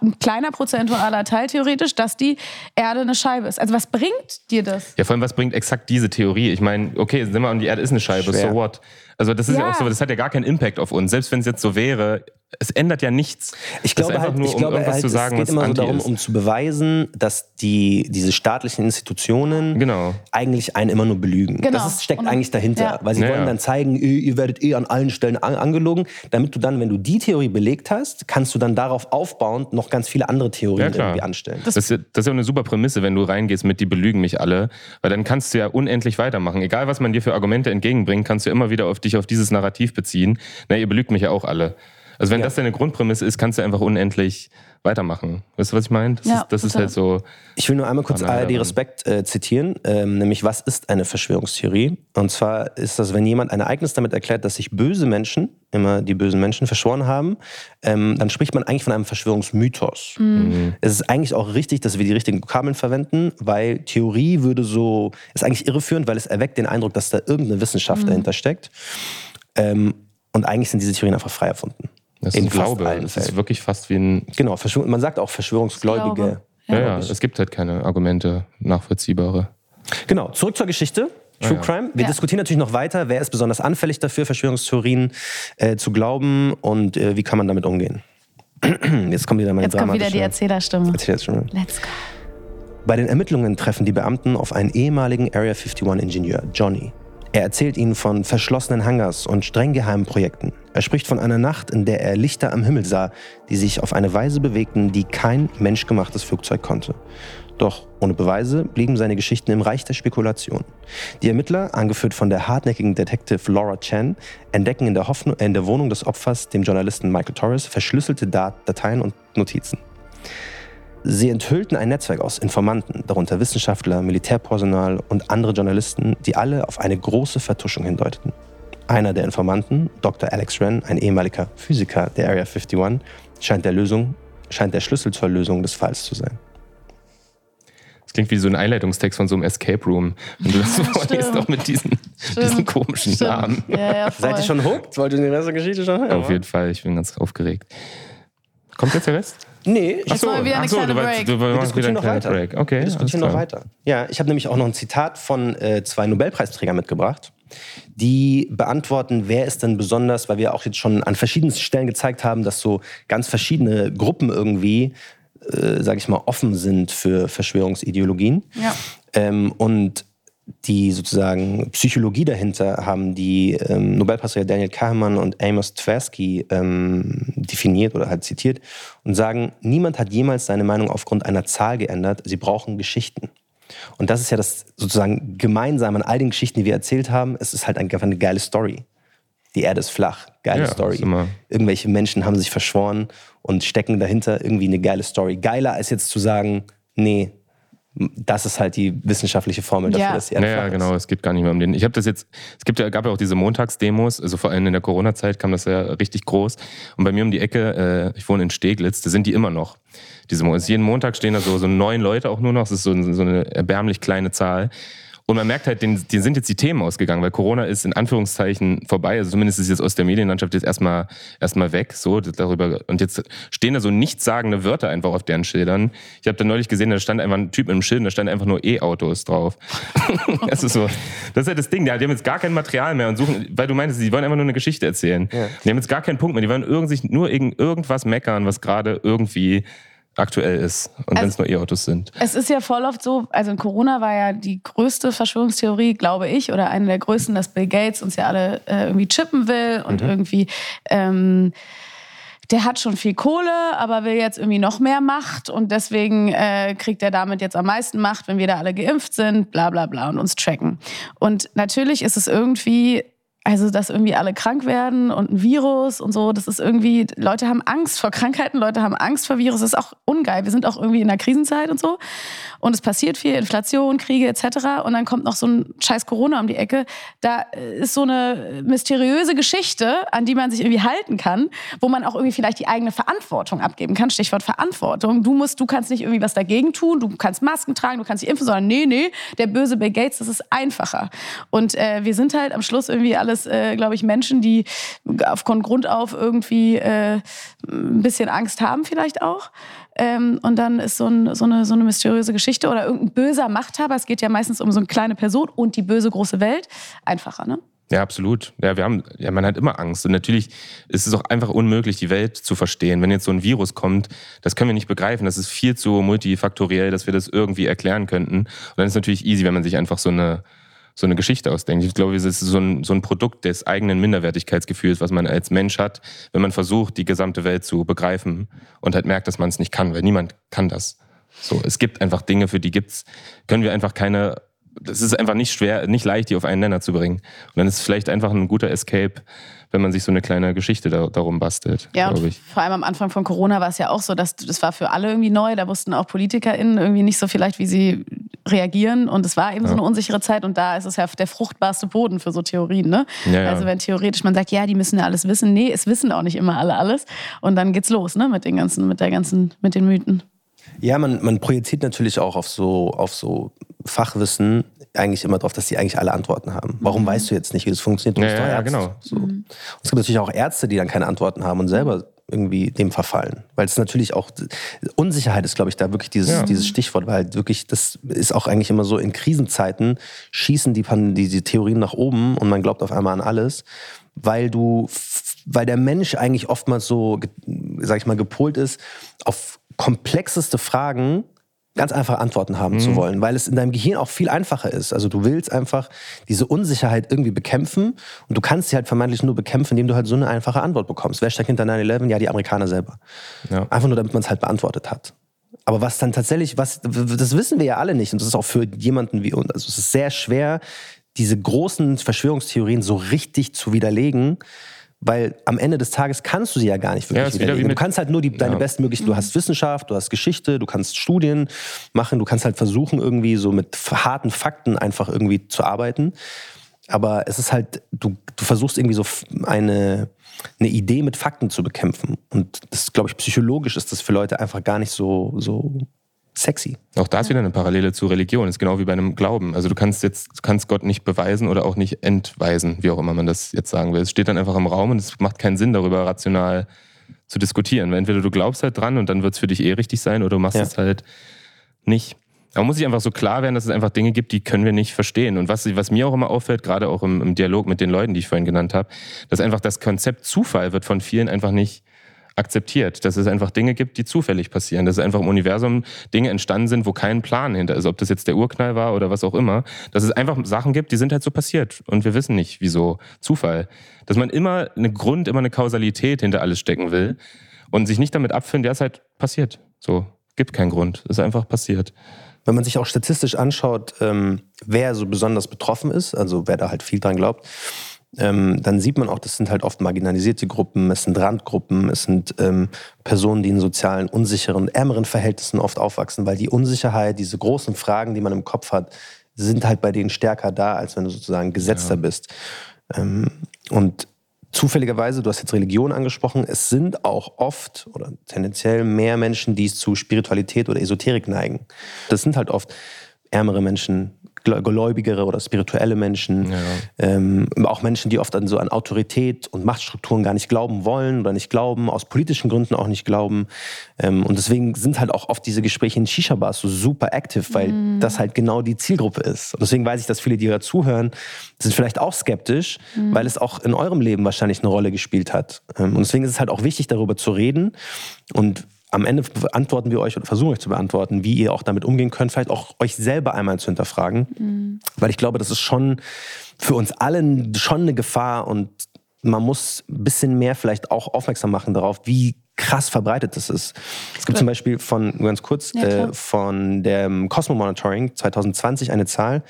ein kleiner Prozentualer Teil theoretisch, dass die Erde eine Scheibe ist. Also was bringt dir das? Ja, vor allem, was bringt exakt diese Theorie? Ich meine, okay, sind wir und die Erde ist eine Scheibe, Schwer. so what? Also das ist ja. Ja. auch so, das hat ja gar keinen Impact auf uns. Selbst wenn es jetzt so wäre, es ändert ja nichts. Ich glaube einfach halt, nur, ich um glaube irgendwas halt zu sagen, es geht immer so darum, ist. um zu beweisen, dass die, diese staatlichen Institutionen Genau. eigentlich einen immer nur belügen. Genau. Das ist, steckt Und- eigentlich dahinter, ja. weil sie Ja, wollen ja. dann zeigen, ihr, ihr werdet eh an allen Stellen an, angelogen, damit du dann, wenn du die Theorie belegt hast, kannst du dann darauf aufbauend noch ganz viele andere Theorien irgendwie anstellen. Das, ist, ja- das ist ja eine super Prämisse, wenn du reingehst mit, die belügen mich alle, weil dann kannst du ja unendlich weitermachen. Egal, was man dir für Argumente entgegenbringt, kannst du immer wieder auf dich auf dieses Narrativ beziehen. Na, ihr belügt mich ja auch alle. Also wenn Ja. das deine Grundprämisse ist, kannst du einfach unendlich weitermachen. Weißt du, was ich meine? Das, Ja, ist, das ist halt so. Ich will nur einmal kurz ARD. Respekt äh, zitieren, ähm, nämlich was ist eine Verschwörungstheorie? Und zwar ist das, wenn jemand ein Ereignis damit erklärt, dass sich böse Menschen, immer die bösen Menschen, verschworen haben, ähm, dann spricht man eigentlich von einem Verschwörungsmythos. Es ist eigentlich auch richtig, dass wir die richtigen Vokabeln verwenden, weil Theorie würde so, ist eigentlich irreführend, weil es erweckt den Eindruck, dass da irgendeine Wissenschaft dahinter steckt. Ähm, und eigentlich sind diese Theorien einfach frei erfunden. Das ist In ein fast Glaube. Das ist wirklich fast wie ein. Genau, man sagt auch Verschwörungsgläubige. Ja, ja, es gibt halt keine Argumente, nachvollziehbare. Genau, zurück zur Geschichte. True ja. Crime. Wir Ja. diskutieren natürlich noch weiter, wer ist besonders anfällig dafür, Verschwörungstheorien äh, zu glauben und äh, wie kann man damit umgehen. [CLEARS THROAT] Jetzt kommt wieder meine Jetzt kommt wieder die Erzählerstimme. Erzählstimme. Let's go. Bei den Ermittlungen treffen die Beamten auf einen ehemaligen Area 51-Ingenieur, Johnny. Er erzählt ihnen von verschlossenen Hangars und streng geheimen Projekten. Er spricht von einer Nacht, in der er Lichter am Himmel sah, die sich auf eine Weise bewegten, die kein menschgemachtes Flugzeug konnte. Doch ohne Beweise blieben seine Geschichten im Reich der Spekulation. Die Ermittler, angeführt von der hartnäckigen Detective Laura Chan, entdecken in der, Hoffnung, in der Wohnung des Opfers, dem Journalisten Michael Torres, verschlüsselte Dat Dateien und Notizen. Sie enthüllten ein Netzwerk aus Informanten, darunter Wissenschaftler, Militärpersonal und andere Journalisten, die alle auf eine große Vertuschung hindeuteten. Einer der Informanten, Dr. Alex Wren, ein ehemaliger Physiker der Area 51, scheint der, Lösung, scheint der Schlüssel zur Lösung des Falls zu sein. Das klingt wie so ein Einleitungstext von so einem Escape Room. Wenn du das so vorliest, auch mit diesen, diesen komischen Stimmt. Namen. Ja, ja. Seid ihr schon hooked? Wollt ihr die Rest der Geschichte schon hören? Auf jeden Fall, ich bin ganz aufgeregt. Kommt jetzt der Rest? Nee, ich wollen wir wieder eine so, kleine du, Break. Weißt, du Wir diskutieren noch weiter. Break. Okay, Wir diskutieren noch weiter. Ja, ich habe nämlich auch noch ein Zitat von äh, zwei Nobelpreisträgern mitgebracht, die beantworten, wer ist denn besonders, weil wir auch jetzt schon an verschiedensten Stellen gezeigt haben, dass so ganz verschiedene Gruppen irgendwie, äh, sage ich mal, offen sind für Verschwörungsideologien. Ja. Ähm, und die sozusagen Psychologie dahinter haben die ähm, Nobelpreisträger Daniel Kahneman und Amos Tversky ähm, definiert oder halt zitiert und sagen, niemand hat jemals seine Meinung aufgrund einer Zahl geändert, sie brauchen Geschichten. Und das ist ja das sozusagen gemeinsam an all den Geschichten, die wir erzählt haben. Es ist halt einfach eine geile Story. Die Erde ist flach, geile Ja, Story. Irgendwelche Menschen haben sich verschworen und stecken dahinter irgendwie eine geile Story. Geiler als jetzt zu sagen, nee, das ist halt die wissenschaftliche Formel dafür, Ja. dass die Naja, flach genau, ist. es geht gar nicht mehr um den. Ich habe das jetzt, es gibt ja, gab ja auch diese Montagsdemos, also vor allem in der Corona-Zeit kam das ja richtig groß. Und bei mir um die Ecke, äh, ich wohne in Steglitz, da sind die immer noch. Diese, also jeden Montag stehen da so, so neun Leute auch nur noch, das ist so, so eine erbärmlich kleine Zahl. Und man merkt halt, denen, denen sind jetzt die Themen ausgegangen, weil Corona ist in Anführungszeichen vorbei. Also zumindest ist jetzt aus der Medienlandschaft jetzt erstmal erstmal weg. So darüber und jetzt stehen da so nichtssagende Wörter einfach auf deren Schildern. Ich habe da neulich gesehen, da stand einfach ein Typ mit einem Schild, da stand einfach nur E-Autos drauf. das [LAUGHS] ist so, das ist halt das Ding. Die haben jetzt gar kein Material mehr und suchen, weil du meintest, die wollen einfach nur eine Geschichte erzählen. Die haben jetzt gar keinen Punkt mehr. Die wollen irgend, sich nur irgend, irgendwas meckern, was gerade irgendwie aktuell ist. Und wenn es nur E-Autos sind. Es ist ja voll oft so, also in Corona war ja die größte Verschwörungstheorie, glaube ich, oder eine der größten, dass Bill Gates uns ja alle äh, irgendwie chippen will und irgendwie ähm, der hat schon viel Kohle, aber will jetzt irgendwie noch mehr Macht und deswegen äh, kriegt er damit jetzt am meisten Macht, wenn wir da alle geimpft sind, bla bla bla und uns tracken. Und natürlich ist es irgendwie also, dass irgendwie alle krank werden und ein Virus und so, das ist irgendwie, Leute haben Angst vor Krankheiten, Leute haben Angst vor Virus, das ist auch ungeil. Wir sind auch irgendwie in der Krisenzeit und so. Und es passiert viel, Inflation, Kriege etc. Und dann kommt noch so ein scheiß Corona um die Ecke. Da ist so eine mysteriöse Geschichte, an die man sich irgendwie halten kann, wo man auch irgendwie vielleicht die eigene Verantwortung abgeben kann. Stichwort Verantwortung. Du musst, du kannst nicht irgendwie was dagegen tun, du kannst Masken tragen, du kannst dich impfen, sondern nee, nee, der böse Bill Gates, das ist einfacher. Und äh, wir sind halt am Schluss irgendwie alles, äh, glaube ich, Menschen, die von Grund auf irgendwie äh, ein bisschen Angst haben vielleicht auch. Ähm, und dann ist so, ein, so, eine, so eine mysteriöse Geschichte oder irgendein böser Machthaber, es geht ja meistens um so eine kleine Person und die böse große Welt, einfacher, ne? Ja, absolut. Ja, wir haben, ja, man hat immer Angst. Und natürlich ist es auch einfach unmöglich, die Welt zu verstehen. Wenn jetzt so ein Virus kommt, das können wir nicht begreifen. Das ist viel zu multifaktoriell, dass wir das irgendwie erklären könnten. Und dann ist es natürlich easy, wenn man sich einfach so eine, so eine Geschichte ausdenkt. Ich glaube, es ist so ein, so ein Produkt des eigenen Minderwertigkeitsgefühls, was man als Mensch hat, wenn man versucht, die gesamte Welt zu begreifen und halt merkt, dass man es nicht kann, weil niemand kann das. So, es gibt einfach Dinge, für die gibt's, können wir einfach keine das ist einfach nicht schwer, nicht leicht, die auf einen Nenner zu bringen. Und dann ist es vielleicht einfach ein guter Escape, wenn man sich so eine kleine Geschichte da, darum bastelt, Ja, glaube und ich. vor allem am Anfang von Corona war es ja auch so, dass das war für alle irgendwie neu. Da wussten auch PolitikerInnen irgendwie nicht so vielleicht, wie sie reagieren. Und es war eben so eine unsichere Zeit. Und da ist es ja der fruchtbarste Boden für so Theorien. Ne? Ja, ja. Also wenn theoretisch man sagt, ja, die müssen ja alles wissen. Nee, es wissen auch nicht immer alle alles. Und dann geht's los ne? mit den ganzen, mit der ganzen, mit den Mythen. Ja, man, man projiziert natürlich auch auf so, auf so Fachwissen eigentlich immer darauf, dass die eigentlich alle Antworten haben. Warum weißt du jetzt nicht, wie das funktioniert? Du Ja, bist doch ja, Arzt. genau. So. Und es gibt natürlich auch Ärzte, die dann keine Antworten haben und selber irgendwie dem verfallen. Weil es natürlich auch, Unsicherheit ist, glaube ich, da wirklich dieses, Ja. dieses Stichwort, weil halt wirklich, das ist auch eigentlich immer so, in Krisenzeiten schießen die, die, die Theorien nach oben und man glaubt auf einmal an alles, weil du, weil der Mensch eigentlich oftmals so, sag ich mal, gepolt ist, auf komplexeste Fragen ganz einfach Antworten haben zu wollen, weil es in deinem Gehirn auch viel einfacher ist. Also du willst einfach diese Unsicherheit irgendwie bekämpfen und du kannst sie halt vermeintlich nur bekämpfen, indem du halt so eine einfache Antwort bekommst. Wer steckt hinter 9-11? Ja, die Amerikaner selber. Ja. Einfach nur, damit man es halt beantwortet hat. Aber was dann tatsächlich, was, das wissen wir ja alle nicht und das ist auch für jemanden wie uns, also es ist sehr schwer, diese großen Verschwörungstheorien so richtig zu widerlegen, weil am Ende des Tages kannst du sie ja gar nicht Ja, wirklich wie widerlegen. Du kannst halt nur die, deine Ja. bestmöglichen, du hast Wissenschaft, du hast Geschichte, du kannst Studien machen, du kannst halt versuchen, irgendwie so mit harten Fakten einfach irgendwie zu arbeiten. Aber es ist halt, du, du versuchst irgendwie so eine, eine Idee mit Fakten zu bekämpfen. Und das, glaube ich, psychologisch ist das für Leute einfach gar nicht so, so sexy. Auch da ist wieder eine Parallele zu Religion. ist genau wie bei einem Glauben. Also du kannst jetzt kannst Gott nicht beweisen oder auch nicht entweisen, wie auch immer man das jetzt sagen will. Es steht dann einfach im Raum und es macht keinen Sinn, darüber rational zu diskutieren. Weil entweder du glaubst halt dran und dann wird es für dich eh richtig sein oder du machst Ja. es halt nicht. Aber man muss sich einfach so klar werden, dass es einfach Dinge gibt, die können wir nicht verstehen. Und was, was mir auch immer auffällt, gerade auch im, im Dialog mit den Leuten, die ich vorhin genannt habe, dass einfach das Konzept Zufall wird von vielen einfach nicht akzeptiert, dass es einfach Dinge gibt, die zufällig passieren, dass es einfach im Universum Dinge entstanden sind, wo kein Plan hinter ist, ob das jetzt der Urknall war oder was auch immer, dass es einfach Sachen gibt, die sind halt so passiert und wir wissen nicht, wieso. Zufall, dass man immer eine Grund, immer eine Kausalität hinter alles stecken will und sich nicht damit abfinden, der ist halt passiert, so gibt keinen Grund, ist einfach passiert. Wenn man sich auch statistisch anschaut, ähm, wer so besonders betroffen ist, also wer da halt viel dran glaubt, ähm, dann sieht man auch, das sind halt oft marginalisierte Gruppen, es sind Randgruppen, es sind ähm, Personen, die in sozialen, unsicheren, ärmeren Verhältnissen oft aufwachsen, weil die Unsicherheit, diese großen Fragen, die man im Kopf hat, sind halt bei denen stärker da, als wenn du sozusagen gesetzter bist. Ähm, und zufälligerweise, du hast jetzt Religion angesprochen, es sind auch oft oder tendenziell mehr Menschen, die zu Spiritualität oder Esoterik neigen. Das sind halt oft ärmere Menschen, gläubigere oder spirituelle Menschen, ähm, auch Menschen, die oft an so an Autorität und Machtstrukturen gar nicht glauben wollen oder nicht glauben, aus politischen Gründen auch nicht glauben. Ähm, und deswegen sind halt auch oft diese Gespräche in Shisha-Bars so super active, weil das halt genau die Zielgruppe ist. Und deswegen weiß ich, dass viele, die da zuhören, sind vielleicht auch skeptisch, weil es auch in eurem Leben wahrscheinlich eine Rolle gespielt hat. Ähm, und deswegen ist es halt auch wichtig, darüber zu reden. Und am Ende beantworten wir euch oder versuchen euch zu beantworten, wie ihr auch damit umgehen könnt, vielleicht auch euch selber einmal zu hinterfragen. Weil ich glaube, das ist schon für uns alle schon eine Gefahr und man muss ein bisschen mehr vielleicht auch aufmerksam machen darauf, wie krass verbreitet das ist. Es gibt zum Beispiel von, ganz kurz, Ja, äh, von dem Cosmo Monitoring 2020 eine Zahl,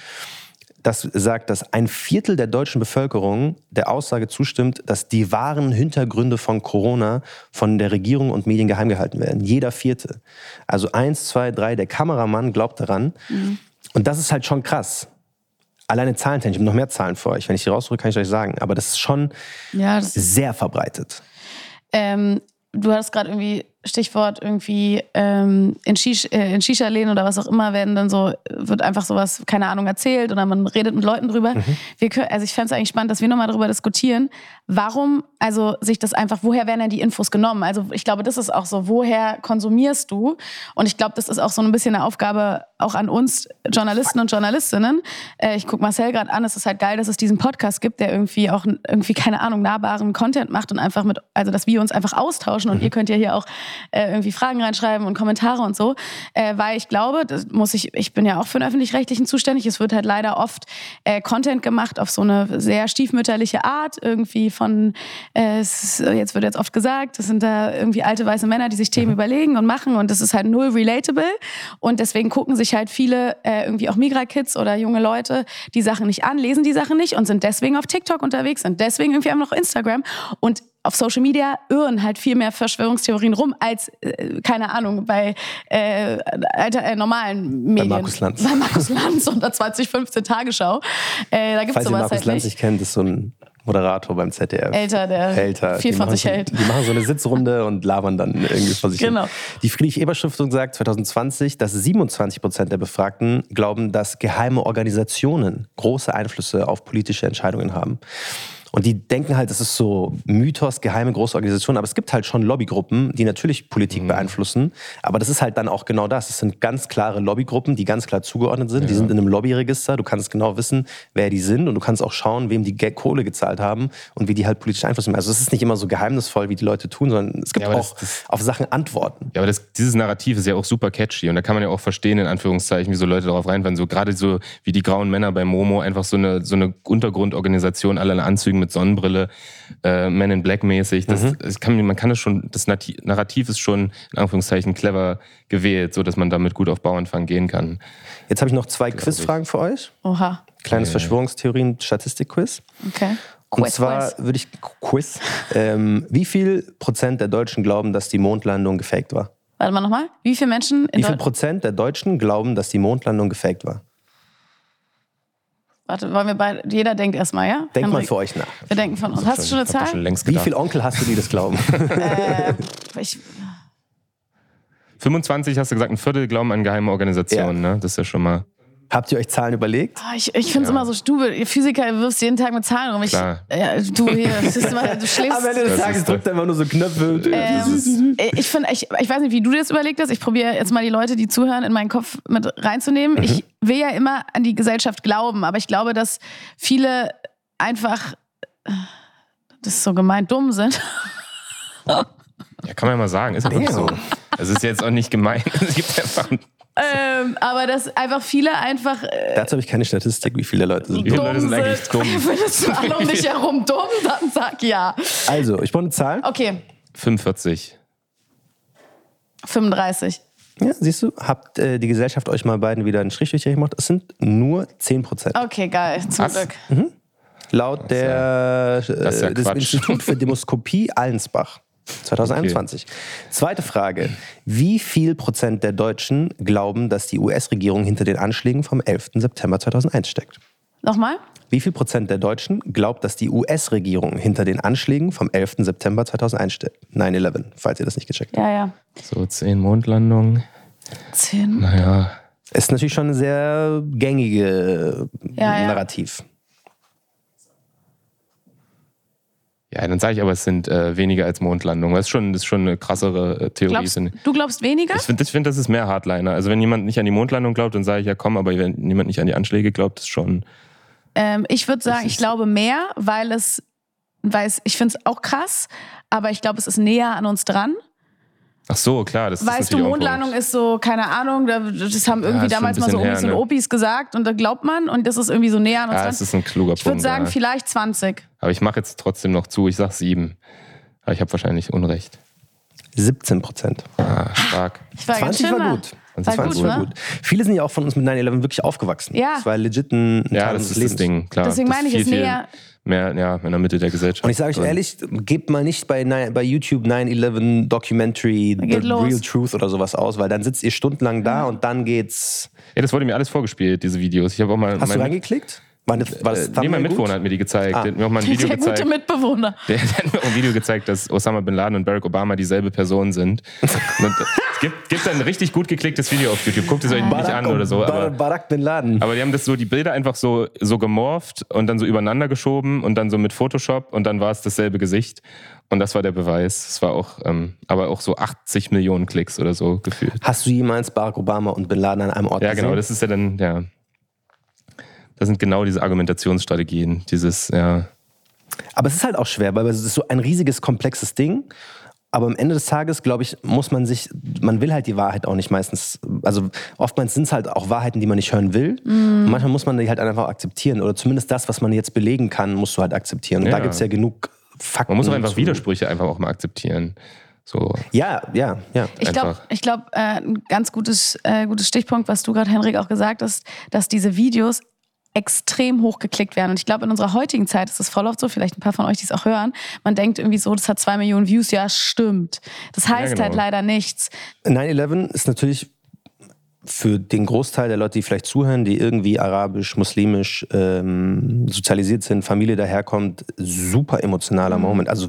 das sagt, dass ein Viertel der deutschen Bevölkerung der Aussage zustimmt, dass die wahren Hintergründe von Corona von der Regierung und Medien geheim gehalten werden. Jeder Vierte. Also eins, zwei, drei, der Kameramann glaubt daran. Und das ist halt schon krass. Alleine zahlentechnisch, ich habe noch mehr Zahlen für euch. Wenn ich die rausdrücke, kann ich euch sagen. Aber das ist schon Ja, das sehr verbreitet. Ähm, du hattest gerade irgendwie Stichwort irgendwie ähm, in, Shish, äh, in Shisha-Läden oder was auch immer werden dann so, wird einfach sowas, keine Ahnung, erzählt oder man redet mit Leuten drüber. Wir können, also ich fände es eigentlich spannend, dass wir nochmal darüber diskutieren, warum, also sich das einfach, woher werden denn die Infos genommen? Also ich glaube, das ist auch so, woher konsumierst du? Und ich glaube, das ist auch so ein bisschen eine Aufgabe auch an uns Journalisten und Journalistinnen. Äh, ich gucke Marcel gerade an, es ist halt geil, dass es diesen Podcast gibt, der irgendwie auch irgendwie, keine Ahnung, nahbaren Content macht und einfach mit, also dass wir uns einfach austauschen und ihr könnt ja hier auch äh, irgendwie Fragen reinschreiben und Kommentare und so, äh, weil ich glaube, das muss ich, ich bin ja auch für den öffentlich-rechtlichen zuständig, es wird halt leider oft äh, Content gemacht auf so eine sehr stiefmütterliche Art, irgendwie von, äh, jetzt wird jetzt oft gesagt, das sind da irgendwie alte weiße Männer, die sich Themen überlegen und machen und das ist halt null relatable. Und deswegen gucken sich sich halt viele, äh, irgendwie auch Migra-Kids oder junge Leute, die Sachen nicht an, lesen die Sachen nicht und sind deswegen auf TikTok unterwegs, sind deswegen irgendwie einfach noch Instagram und auf Social Media irren halt viel mehr Verschwörungstheorien rum als, äh, keine Ahnung, bei äh, alter, äh, normalen Medien. Markus Lanz. Bei Markus Lanz und der 2015 Tagesschau. Äh, da gibt's Falls ihr sowas Markus halt Lanz nicht kennt, ist so ein Moderator beim ZDF. Älter, der Älter. Die machen, 44 so, hält. die machen so eine Sitzrunde [LAUGHS] und labern dann irgendwie vor sich Genau. hin. Die Friedrich-Ebert-Stiftung sagt 2020, dass 27 Prozent der Befragten glauben, dass geheime Organisationen große Einflüsse auf politische Entscheidungen haben. Und die denken halt, das ist so Mythos, geheime große Organisationen, aber es gibt halt schon Lobbygruppen, die natürlich Politik beeinflussen. Aber das ist halt dann auch genau das. Es sind ganz klare Lobbygruppen, die ganz klar zugeordnet sind. Die sind in einem Lobbyregister. Du kannst genau wissen, wer die sind und du kannst auch schauen, wem die Kohle gezahlt haben und wie die halt politisch Einfluss nehmen. Also es ist nicht immer so geheimnisvoll, wie die Leute tun, sondern es gibt Ja, auch das- das- auf Sachen Antworten. Ja, aber das, dieses Narrativ ist ja auch super catchy und da kann man ja auch verstehen, in Anführungszeichen, wie so Leute darauf reinfallen. So gerade so wie die grauen Männer bei Momo, einfach so eine, so eine Untergrundorganisation, alle in Anzügen mit Sonnenbrille, äh, Men in Black mäßig. Das, Mhm. das kann, man kann das schon, das Narrativ ist schon in Anführungszeichen clever gewählt, so dass man damit gut auf Bauernfang gehen kann. Jetzt habe ich noch zwei Quizfragen für euch. Oha, Kleines Verschwörungstheorien-Statistik-Quiz. okay. Und Quiz, zwar würde ich Quiz. Ähm, wie viel Prozent der Deutschen glauben, dass die Mondlandung gefaked war? Warte mal nochmal. Wie viele Menschen in Wie viel. Prozent der Deutschen glauben, dass die Mondlandung gefaked war? Warte, wollen wir beide. Jeder denkt erstmal, ja? Denkt mal für euch nach. Wir denken von uns. Hast du schon eine Hab das schon Zahl? längst Wie viele Onkel hast du, die das glauben? Ich, 25 hast du gesagt, ein Viertel glauben an geheime Organisationen, ne? Das ist ja schon mal. Habt ihr euch Zahlen überlegt? Ah, ich, ich finde es immer so stubel. Ihr Physiker ihr wirfst jeden Tag mit Zahlen rum. Ich, Klar. ja, du hier, [LAUGHS] das ist immer, du schläfst. Am Ende des Das Tages ist- drückt er immer nur so Knöpfe. Ähm, ich finde, ich, ich weiß nicht, wie du dir das überlegt hast. Ich probiere jetzt mal die Leute, die zuhören, in meinen Kopf mit reinzunehmen. Ich will ja immer an die Gesellschaft glauben, aber ich glaube, dass viele einfach, äh, das ist so gemeint, dumm sind. Ja, kann man ja mal sagen. Ist ja wirklich so. Es ist jetzt auch nicht gemein. [LAUGHS] Es gibt einfach. Ähm, aber dass einfach viele einfach äh, Dazu habe ich keine Statistik, wie viele Leute sind. Wie viele Leute sind eigentlich dumm? Findest du alle um dich herum dumm? Dann sag ja. Also, ich brauche eine Zahl. Okay, 45. 35. Ja, siehst du, habt äh, die Gesellschaft euch mal beiden wieder einen Strich durch die Rechnung gemacht. Es sind nur 10 Prozent. Okay, geil. Zum Was? Glück. Laut der, ja äh, des Quatsch. Institut für [LAUGHS] Demoskopie Allensbach 2021. Zweite Frage. Wie viel Prozent der Deutschen glauben, dass die US-Regierung hinter den Anschlägen vom 11. September 2001 steckt? Nochmal? Wie viel Prozent der Deutschen glaubt, dass die US-Regierung hinter den Anschlägen vom 11. September 2001 steckt? 9-11, falls ihr das nicht gecheckt habt. Ja, ja. So, 10 Mondlandungen. Zehn. Naja. Ist natürlich schon ein sehr gängige ja. Narrativ. Ja, dann sage ich aber, es sind äh, weniger als Mondlandungen. Das ist schon, das ist schon eine krassere äh, Theorie. Glaubst, du glaubst weniger? Ich finde, find, das ist mehr Hardliner. Also wenn jemand nicht an die Mondlandung glaubt, dann sage ich ja komm, aber wenn jemand nicht an die Anschläge glaubt, ist schon. Ähm, ich würde sagen, ich glaube mehr, weil es, weil es ich finde es auch krass, aber ich glaube, es ist näher an uns dran. Ach so, klar. Das Weißt ist du, Mondlandung Punkt. ist so, keine Ahnung, da- das haben irgendwie schon damals mal so bisschen Omis her, und ne? Opis gesagt und da glaubt man und das ist irgendwie so näher an uns Ja, das ist ein kluger ich würde Punkt. sagen, ja. vielleicht 20. Aber ich mache jetzt trotzdem noch zu. Ich sag sieben. Aber ich habe wahrscheinlich Unrecht. 17 Prozent. Ah, stark. Ich war ganz 20 schön war gut. War 20 gut, war ne? gut. Viele sind ja auch von uns mit 9-11 wirklich aufgewachsen. Ja. Das war legit ein, ein Ja, Teil das ist Lebens. das Ding, klar. Deswegen Das meine ich, viel näher- Mehr, ja, in der Mitte der Gesellschaft. Und ich sage euch ehrlich, gebt mal nicht bei, bei YouTube 9-11 Documentary The los. Real Truth oder sowas aus, weil dann sitzt ihr stundenlang da und dann geht's. Ja, das wurde mir alles vorgespielt, diese Videos. Ich habe auch mal. Hast du reingeklickt? War, das, war das äh, nee, mein gut? Mitbewohner hat mir die gezeigt. Ah. Der hat mir auch mal ein Video Der gute gezeigt. Mitbewohner. [LAUGHS] Der, der hat mir auch ein Video gezeigt, dass Osama Bin Laden und Barack Obama dieselbe Person sind. [LAUGHS] Und es gibt, gibt ein richtig gut geklicktes Video auf YouTube. Guckt es euch nicht an oder so. Aber, Barack Bin Laden. aber die haben das so, die Bilder einfach so, so gemorpht und dann so übereinander geschoben und dann so mit Photoshop und dann war es dasselbe Gesicht. Und das war der Beweis. Es war auch, ähm, aber auch so 80 Millionen Klicks oder so gefühlt. Hast du jemals Barack Obama und Bin Laden an einem Ort Ja, gesehen? genau, das ist ja dann, ja. Das sind genau diese Argumentationsstrategien, dieses, ja. Aber es ist halt auch schwer, weil es ist so ein riesiges, komplexes Ding. Aber am Ende des Tages, glaube ich, muss man sich, man will halt die Wahrheit auch nicht meistens, also oftmals sind es halt auch Wahrheiten, die man nicht hören will. Und manchmal muss man die halt einfach akzeptieren. Oder zumindest das, was man jetzt belegen kann, musst du halt akzeptieren. Und da Ja. gibt es ja genug Fakten. Man muss auch einfach zu- Widersprüche einfach auch mal akzeptieren. So. Ja, ja, ja. Ich glaube, ich glaub, äh, ein ganz gutes, äh, gutes Stichpunkt, was du gerade, Henrik, auch gesagt hast, dass diese Videos extrem hoch geklickt werden. Und ich glaube, in unserer heutigen Zeit ist es voll oft so, vielleicht ein paar von euch, die es auch hören, man denkt irgendwie so, das hat zwei Millionen Views, ja, stimmt. Das heißt genau. halt leider nichts. 9-11 ist natürlich für den Großteil der Leute, die vielleicht zuhören, die irgendwie arabisch, muslimisch ähm, sozialisiert sind, Familie daherkommt, super emotionaler Moment. Also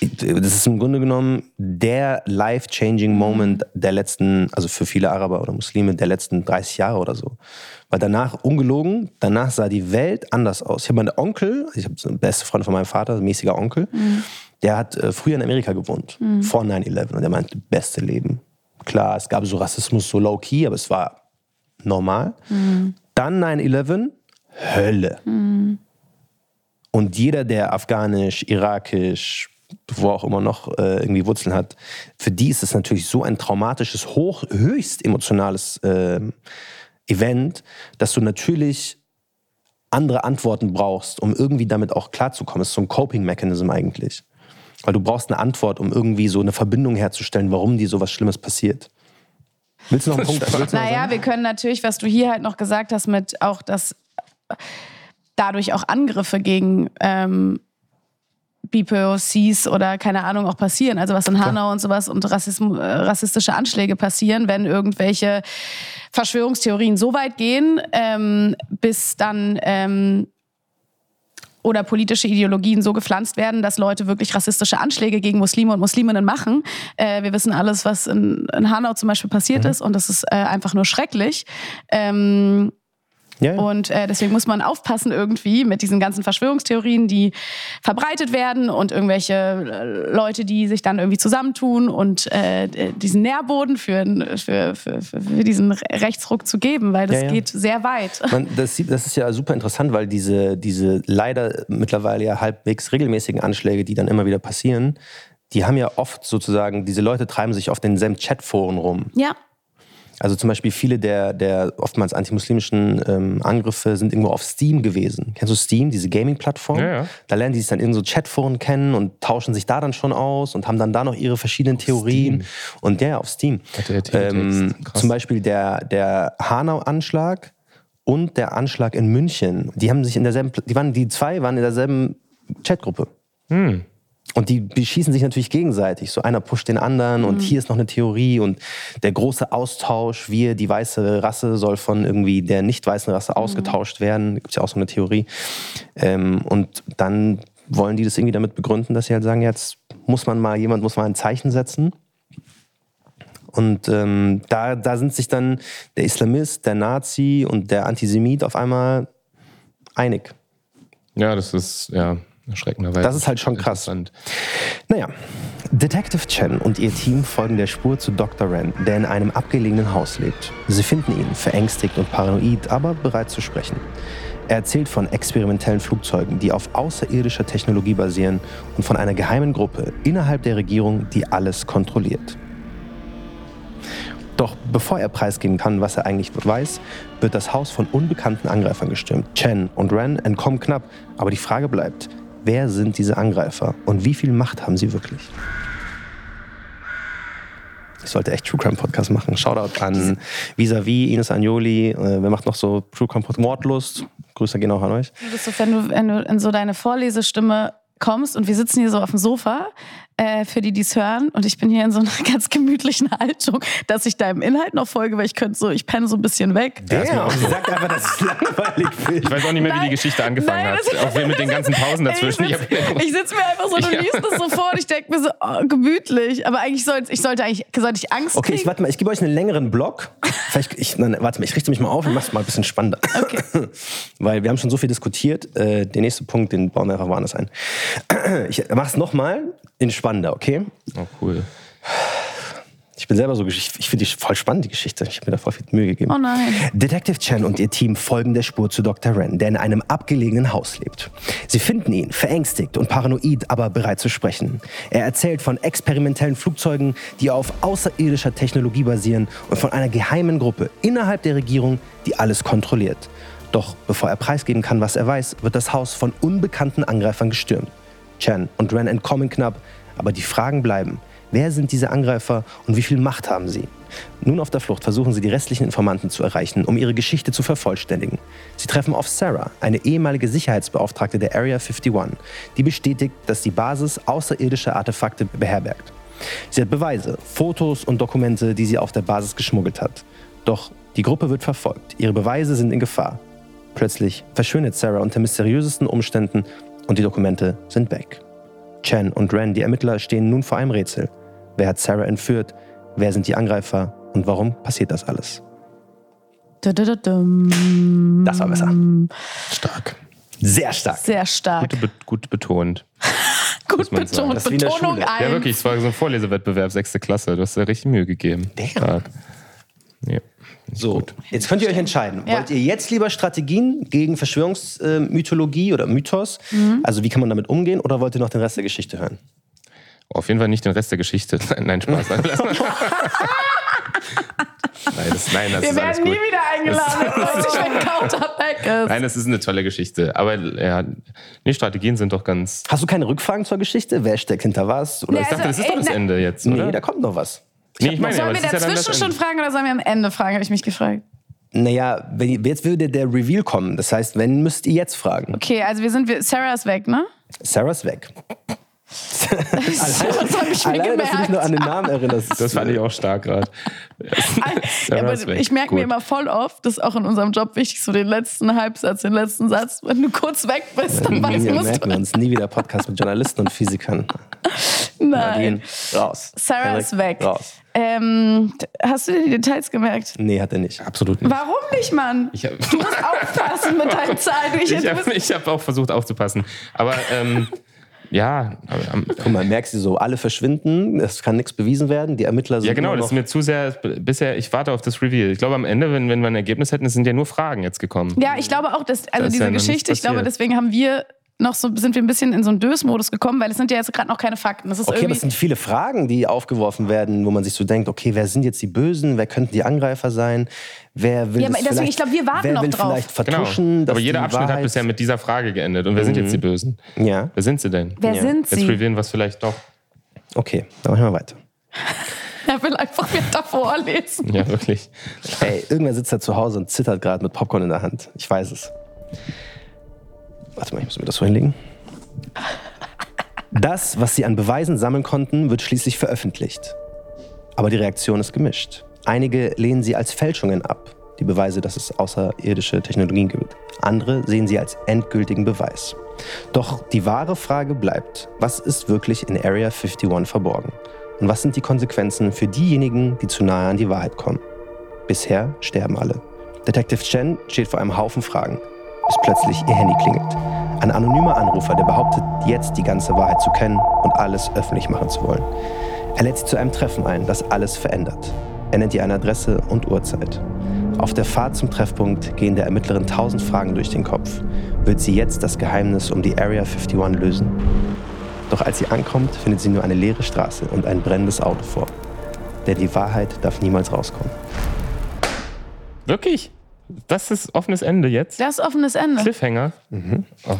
das ist im Grunde genommen der life-changing Moment der letzten, also für viele Araber oder Muslime, der letzten 30 Jahre oder so. Weil danach, ungelogen, danach sah die Welt anders aus. Ich habe meinen Onkel, ich habe einen beste Freund von meinem Vater, ein mäßiger Onkel, der hat äh, früher in Amerika gewohnt, vor 9-11. Und der meinte, beste Leben. Klar, es gab so Rassismus, so low-key, aber es war normal. Dann 9-11, Hölle. Und jeder, der afghanisch, irakisch, wo auch immer noch äh, irgendwie Wurzeln hat, für die ist es natürlich so ein traumatisches, hoch, höchst emotionales ähm, Event, dass du natürlich andere Antworten brauchst, um irgendwie damit auch klarzukommen. Es ist so ein Coping-Mechanism eigentlich. Weil du brauchst eine Antwort, um irgendwie so eine Verbindung herzustellen, warum dir sowas Schlimmes passiert. Willst du noch einen Punkt? Willst Naja, sagen? wir können natürlich, was du hier halt noch gesagt hast, mit auch, dass dadurch auch Angriffe gegen ähm, BPOCs oder keine Ahnung auch passieren. Also was in Hanau und sowas und Rassism, äh, rassistische Anschläge passieren, wenn irgendwelche Verschwörungstheorien so weit gehen, ähm, bis dann ähm, oder politische Ideologien so gepflanzt werden, dass Leute wirklich rassistische Anschläge gegen Muslime und Musliminnen machen. Äh, wir wissen alles, was in, in Hanau zum Beispiel passiert ist und das ist äh, einfach nur schrecklich. Ähm, Ja, und äh, deswegen muss man aufpassen irgendwie mit diesen ganzen Verschwörungstheorien, die verbreitet werden und irgendwelche äh, Leute, die sich dann irgendwie zusammentun und äh, diesen Nährboden für, für, für, für, diesen Rechtsruck zu geben, weil das Ja, ja. geht sehr weit. Man, das, das ist ja super interessant, weil diese, diese leider mittlerweile ja halbwegs regelmäßigen Anschläge, die dann immer wieder passieren, die haben ja oft sozusagen, diese Leute treiben sich auf denselben Chatforen rum. Ja. Also zum Beispiel viele der, der oftmals antimuslimischen ähm, Angriffe sind irgendwo auf Steam gewesen. Kennst du Steam, diese Gaming-Plattform? Ja, ja. Da lernen die sich dann in so Chatforen kennen und tauschen sich da dann schon aus und haben dann da noch ihre verschiedenen Theorien. Und ja, ja, auf Steam. Der. Ähm, zum Beispiel der, der Hanau-Anschlag und der Anschlag in München. Die haben sich in derselben, die waren, die zwei waren in derselben Chatgruppe. Hm. Und die beschießen sich natürlich gegenseitig. So einer pusht den anderen und hier ist noch eine Theorie und der große Austausch, wir, die weiße Rasse, soll von irgendwie der nicht weißen Rasse ausgetauscht werden. Da gibt es ja auch so eine Theorie. Ähm, und dann wollen die das irgendwie damit begründen, dass sie halt sagen, jetzt muss man mal, jemand muss mal ein Zeichen setzen. Und ähm, da, da sind sich dann der Islamist, der Nazi und der Antisemit auf einmal einig. Ja, das ist ja erschreckenderweise. Das ist halt schon krass. Naja, Detective Chen und ihr Team folgen der Spur zu Dr. Ren, der in einem abgelegenen Haus lebt. Sie finden ihn, verängstigt und paranoid, aber bereit zu sprechen. Er erzählt von experimentellen Flugzeugen, die auf außerirdischer Technologie basieren und von einer geheimen Gruppe innerhalb der Regierung, die alles kontrolliert. Doch bevor er preisgeben kann, was er eigentlich weiß, wird das Haus von unbekannten Angreifern gestürmt. Chen und Ren entkommen knapp, aber die Frage bleibt, wer sind diese Angreifer und wie viel Macht haben sie wirklich? Ich sollte echt True Crime Podcast machen. Shoutout an Visavi, Ines Agnoli. Äh, wer macht noch so True Crime Podcast? Mordlust. Grüße gehen auch an euch. Du bist so, wenn du, wenn du in so deine Vorlesestimme kommst und wir sitzen hier so auf dem Sofa, äh, für die, die es hören, und ich bin hier in so einer [LAUGHS] ganz gemütlichen Haltung, dass ich deinem Inhalt noch folge, weil ich könnte so, ich penne so ein bisschen weg. Ja, sie sagt einfach, dass es langweilig Ich weiß auch nicht mehr, wie die. Geschichte angefangen Nein, hat. Auch mit den [LAUGHS] ganzen Pausen dazwischen. Ich Ich sitze sitz mir einfach so, du [LAUGHS] Ja. liest das so vor und ich denke mir so, oh, gemütlich. Aber eigentlich sollte ich sollte eigentlich sollte ich Angst Okay, ich kriegen. warte mal, ich gebe euch einen längeren Block. Vielleicht, ich, nein, warte mal, ich richte mich mal auf und mach's mal ein bisschen spannender. Okay. Weil wir haben schon so viel diskutiert. Äh, den nächsten Punkt, den bauen wir einfach woanders ein. Ich mach's nochmal in spannender, okay? Oh, cool. Ich bin selber so, ich finde die voll spannend, die Geschichte. Ich habe mir da voll viel Mühe gegeben. Oh nein. Detective Chen und ihr Team folgen der Spur zu Dr. Ren, der in einem abgelegenen Haus lebt. Sie finden ihn, verängstigt und paranoid, aber bereit zu sprechen. Er erzählt von experimentellen Flugzeugen, die auf außerirdischer Technologie basieren und von einer geheimen Gruppe innerhalb der Regierung, die alles kontrolliert. Doch bevor er preisgeben kann, was er weiß, wird das Haus von unbekannten Angreifern gestürmt. Chen und Ren entkommen knapp, aber die Fragen bleiben. Wer sind diese Angreifer und wie viel Macht haben sie? Nun auf der Flucht versuchen sie, die restlichen Informanten zu erreichen, um ihre Geschichte zu vervollständigen. Sie treffen auf Sarah, eine ehemalige Sicherheitsbeauftragte der Area 51, die bestätigt, dass die Basis außerirdische Artefakte beherbergt. Sie hat Beweise, Fotos und Dokumente, die sie auf der Basis geschmuggelt hat. Doch die Gruppe wird verfolgt. Ihre Beweise sind in Gefahr. Plötzlich verschwindet Sarah unter mysteriösesten Umständen und die Dokumente sind weg. Chen und Ren, die Ermittler, stehen nun vor einem Rätsel. Wer hat Sarah entführt? Wer sind die Angreifer? Und warum passiert das alles? Das war besser. Stark. Sehr stark. Sehr stark. Gut, be gut betont. [LAUGHS] Gut sagen. betont. Das Betonung Schule. ein. Ja, wirklich, es war so ein Vorlesewettbewerb, sechste Klasse. Du hast da richtig Mühe gegeben. Damn. Stark. Ja. So, jetzt könnt ihr euch entscheiden. Ja. Wollt ihr jetzt lieber Strategien gegen Verschwörungsmythologie oder Mythos? Mhm. Also wie kann man damit umgehen? Oder wollt ihr noch den Rest der Geschichte hören? Auf jeden Fall nicht den Rest der Geschichte. [LAUGHS] Nein, Spaß. [LAUGHS] nein, das, nein, das Wir ist alles werden nie gut. wieder eingeladen, [LAUGHS] plötzlich, wenn Counter weg ist. Nein, das ist eine tolle Geschichte. Aber ja, nee, Strategien sind doch ganz. Hast du keine Rückfragen zur Geschichte? Wer steckt hinter was? Oder Nee, Ich dachte, das ist doch das Ende jetzt, nee, oder? da kommt noch was. Nee, ich meine, Sollen wir ist ja dazwischen das schon fragen oder sollen wir am Ende fragen, habe ich mich gefragt. Naja, wenn, jetzt würde der Reveal kommen. Das heißt, wenn, müsst ihr jetzt fragen. Okay, also wir sind, wir, Sarah ist weg, ne? Sarah's weg. [LAUGHS] Das habe ich mir Alleine, dass du dich gemerkt. nur an den Namen erinnerst. Das fand ich auch stark gerade. Ja, [LAUGHS] aber ich merke mir immer voll oft, das ist auch in unserem Job wichtig, so den letzten Halbsatz, den letzten Satz. Wenn du kurz weg bist, dann weiß Wir musst merken du. uns nie wieder Podcast mit Journalisten und Physikern. [LAUGHS] Nein. Nadine, raus. Sarah Henrik, ist weg. Raus. Ähm, hast du dir die Details gemerkt? Nee, hat er nicht. Absolut nicht. Warum nicht, Mann? Ich hab- du musst aufpassen mit deinen Zahlen. Ich, [LAUGHS] Ich habe bist- hab auch versucht aufzupassen. Aber ähm, [LAUGHS] ja, aber, ähm, Guck mal, merkst du so, alle verschwinden, es kann nichts bewiesen werden, die Ermittler sind ja genau, das ist mir zu sehr, bisher, ich warte auf das Reveal. Ich glaube am Ende, wenn, wenn wir ein Ergebnis hätten, es sind ja nur Fragen jetzt gekommen. ja, ich glaube auch, dass, also ist diese ja Geschichte, ich glaube, deswegen haben wir noch so, sind wir ein bisschen in so einen Dös-Modus gekommen, weil es sind ja jetzt gerade noch keine Fakten. Das ist Okay, aber es sind viele Fragen, die aufgeworfen werden, wo man sich so denkt, okay, wer sind jetzt die Bösen, wer könnten die Angreifer sein, wer will Ja, deswegen, vielleicht, ich glaub, wir warten wer noch will drauf. vielleicht Genau. vertuschen, dass Aber jeder Abschnitt Wahrheit, hat bisher mit dieser Frage geendet. Und wer sind jetzt die Bösen? Ja, Wer sind sie denn? Wer Ja. sind Jetzt sie? revealen wir es vielleicht doch. okay, dann machen wir weiter. [LAUGHS] Er will einfach wieder davor lesen. Ja, wirklich. Ey, irgendwer sitzt da zu Hause und zittert gerade mit Popcorn in der Hand. Ich weiß es. Warte mal, ich muss mir das so hinlegen. Das, was sie an Beweisen sammeln konnten, wird schließlich veröffentlicht. Aber die Reaktion ist gemischt. Einige lehnen sie als Fälschungen ab, die Beweise, dass es außerirdische Technologien gibt. Andere sehen sie als endgültigen Beweis. Doch die wahre Frage bleibt, was ist wirklich in Area 51 verborgen? Und was sind die Konsequenzen für diejenigen, die zu nahe an die Wahrheit kommen? Bisher sterben alle. Detective Chen steht vor einem Haufen Fragen, bis plötzlich ihr Handy klingelt. Ein anonymer Anrufer, der behauptet, jetzt die ganze Wahrheit zu kennen und alles öffentlich machen zu wollen. Er lädt sie zu einem Treffen ein, das alles verändert. Er nennt ihr eine Adresse und Uhrzeit. Auf der Fahrt zum Treffpunkt gehen der Ermittlerin tausend Fragen durch den Kopf. Wird sie jetzt das Geheimnis um die Area 51 lösen? Doch als sie ankommt, findet sie nur eine leere Straße und ein brennendes Auto vor. Denn die Wahrheit darf niemals rauskommen. Wirklich? Das ist offenes Ende jetzt? Das ist offenes Ende. Cliffhanger? Oh.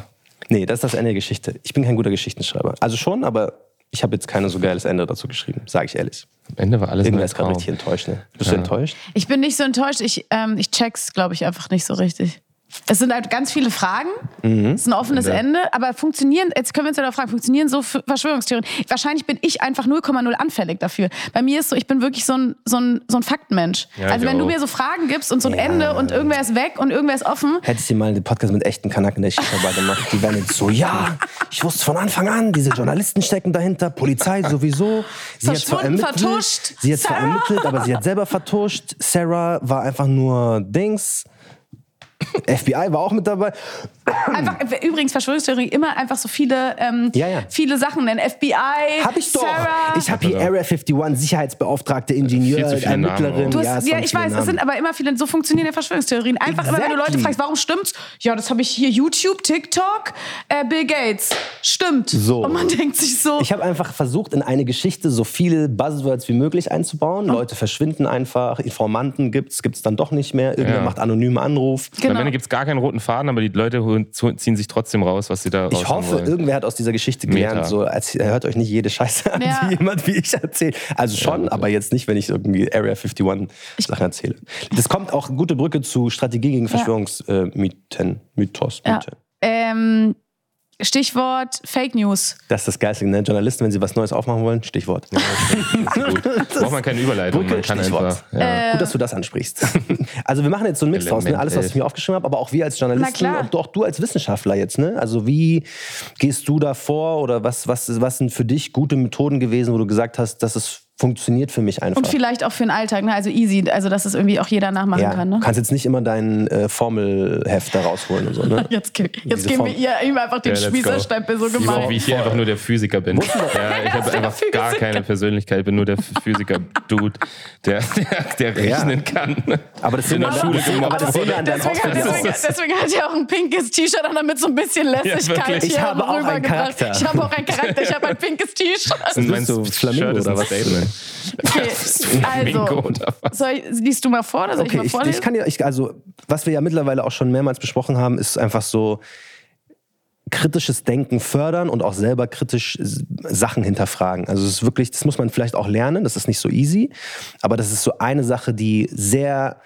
Nee, das ist das Ende der Geschichte. Ich bin kein guter Geschichtenschreiber. Also schon, aber ich habe jetzt kein so geiles Ende dazu geschrieben, sage ich ehrlich. Am Ende war alles Irgendwer ist gerade richtig enttäuscht. Ne? Bist du enttäuscht? Ich bin nicht so enttäuscht. Ich, ähm, ich check's, glaube ich, einfach nicht so richtig. Es sind halt ganz viele Fragen. Mhm. Es ist ein offenes Ja. Ende. Aber funktionieren, jetzt können wir uns ja noch fragen, funktionieren so Verschwörungstheorien? Wahrscheinlich bin ich einfach 0,0 anfällig dafür. Bei mir ist so, ich bin wirklich so ein, so ein, so ein Faktenmensch. Ja, also wenn du auch. mir so Fragen gibst und so ein Ja. Ende und irgendwer ist weg und irgendwer ist offen, Hättest du mal den Podcast mit echten Kanaken der Schicht gemacht, die wären jetzt so, ja, ich wusste von Anfang an, diese Journalisten stecken dahinter, Polizei sowieso. Sie hat zwar Verschwunden, ermittelt, vertuscht. sie hat zwar ermittelt, aber sie hat selber vertuscht. Sarah war einfach nur Dings. FBI war auch mit dabei. Einfach, übrigens Verschwörungstheorie immer einfach so viele, ähm, Ja, ja. viele Sachen nennen. FBI, Hab ich doch. Sarah. Ich habe hier Area 51, Sicherheitsbeauftragte, Ingenieur, viele Namen Ermittlerin. hast, ja, ja, es ich weiß, es Namen. sind aber immer viele, so funktionieren ja Verschwörungstheorien. Einfach immer, wenn du Leute Exactly. fragst, warum stimmt's? Ja, das habe ich hier YouTube, TikTok, äh, Bill Gates. Stimmt. So. Und man denkt sich so, Ich habe einfach versucht, in eine Geschichte so viele Buzzwords wie möglich einzubauen. Leute verschwinden einfach, Informanten gibt's, gibt's dann doch nicht mehr. Irgendwer Ja. macht anonymen Anruf. genau. Am Ende gibt es gar keinen roten Faden, aber die Leute ziehen sich trotzdem raus, was sie da Ich hoffe, wollen. irgendwer hat aus dieser Geschichte gelernt, Meta. so als hört euch nicht jede Scheiße an, Ja. die jemand wie ich erzählt. Also schon, aber jetzt nicht, wenn ich irgendwie Area 51 Sachen erzähle. Das kommt auch gute Brücke zu Strategie gegen Verschwörungsmythen, Mythos, Ja. Mythen. Ähm, Stichwort Fake News. Das ist das Geilste, ne? Journalisten, wenn sie was Neues aufmachen wollen, Stichwort. [LAUGHS] Gut. Braucht man keine Überleitung, Brücke, man kann Stichwort. einfach. Ja. Gut, dass du das ansprichst. [LAUGHS] Also wir machen jetzt so einen Mix draus, ne? Element alles, was ich mir aufgeschrieben habe, aber auch wir als Journalisten und auch du als Wissenschaftler jetzt. Ne? Also wie gehst du da vor oder was, was, was sind für dich gute Methoden gewesen, wo du gesagt hast, dass es funktioniert für mich einfach? Und vielleicht auch für den Alltag, ne? also easy, also dass es irgendwie auch jeder nachmachen ja, kann. Ne? Du kannst jetzt nicht immer dein äh, Formelheft da rausholen und so. Ne? [LAUGHS] Jetzt, jetzt Diese geben wir ihr ihm einfach den Ja. Spießerstempel so Wie, gemein. wie ich hier einfach nur der Physiker bin. Ja, ich habe [LAUGHS] einfach gar keine Persönlichkeit, ich bin nur der Physiker-Dude, der, der, der Ja. rechnen kann. Aber das In der Schule das das an deinem Deswegen, deswegen, hat er auch ein pinkes T-Shirt an, damit so ein bisschen Lässigkeit hier Ich habe auch einen rübergebracht. Charakter. Ich habe auch einen Charakter, ich habe ein pinkes T-Shirt. bist du, Flamingo Shirt ist oder was? Statement. Okay, [LAUGHS] also, soll ich, liest du mal vor oder soll ich Okay, mal ich, vorlesen? ich kann ja, ich, also, was wir ja mittlerweile auch schon mehrmals besprochen haben, ist einfach so kritisches Denken fördern und auch selber kritisch Sachen hinterfragen. Also es ist wirklich, das muss man vielleicht auch lernen, das ist nicht so easy, aber das ist so eine Sache, die sehr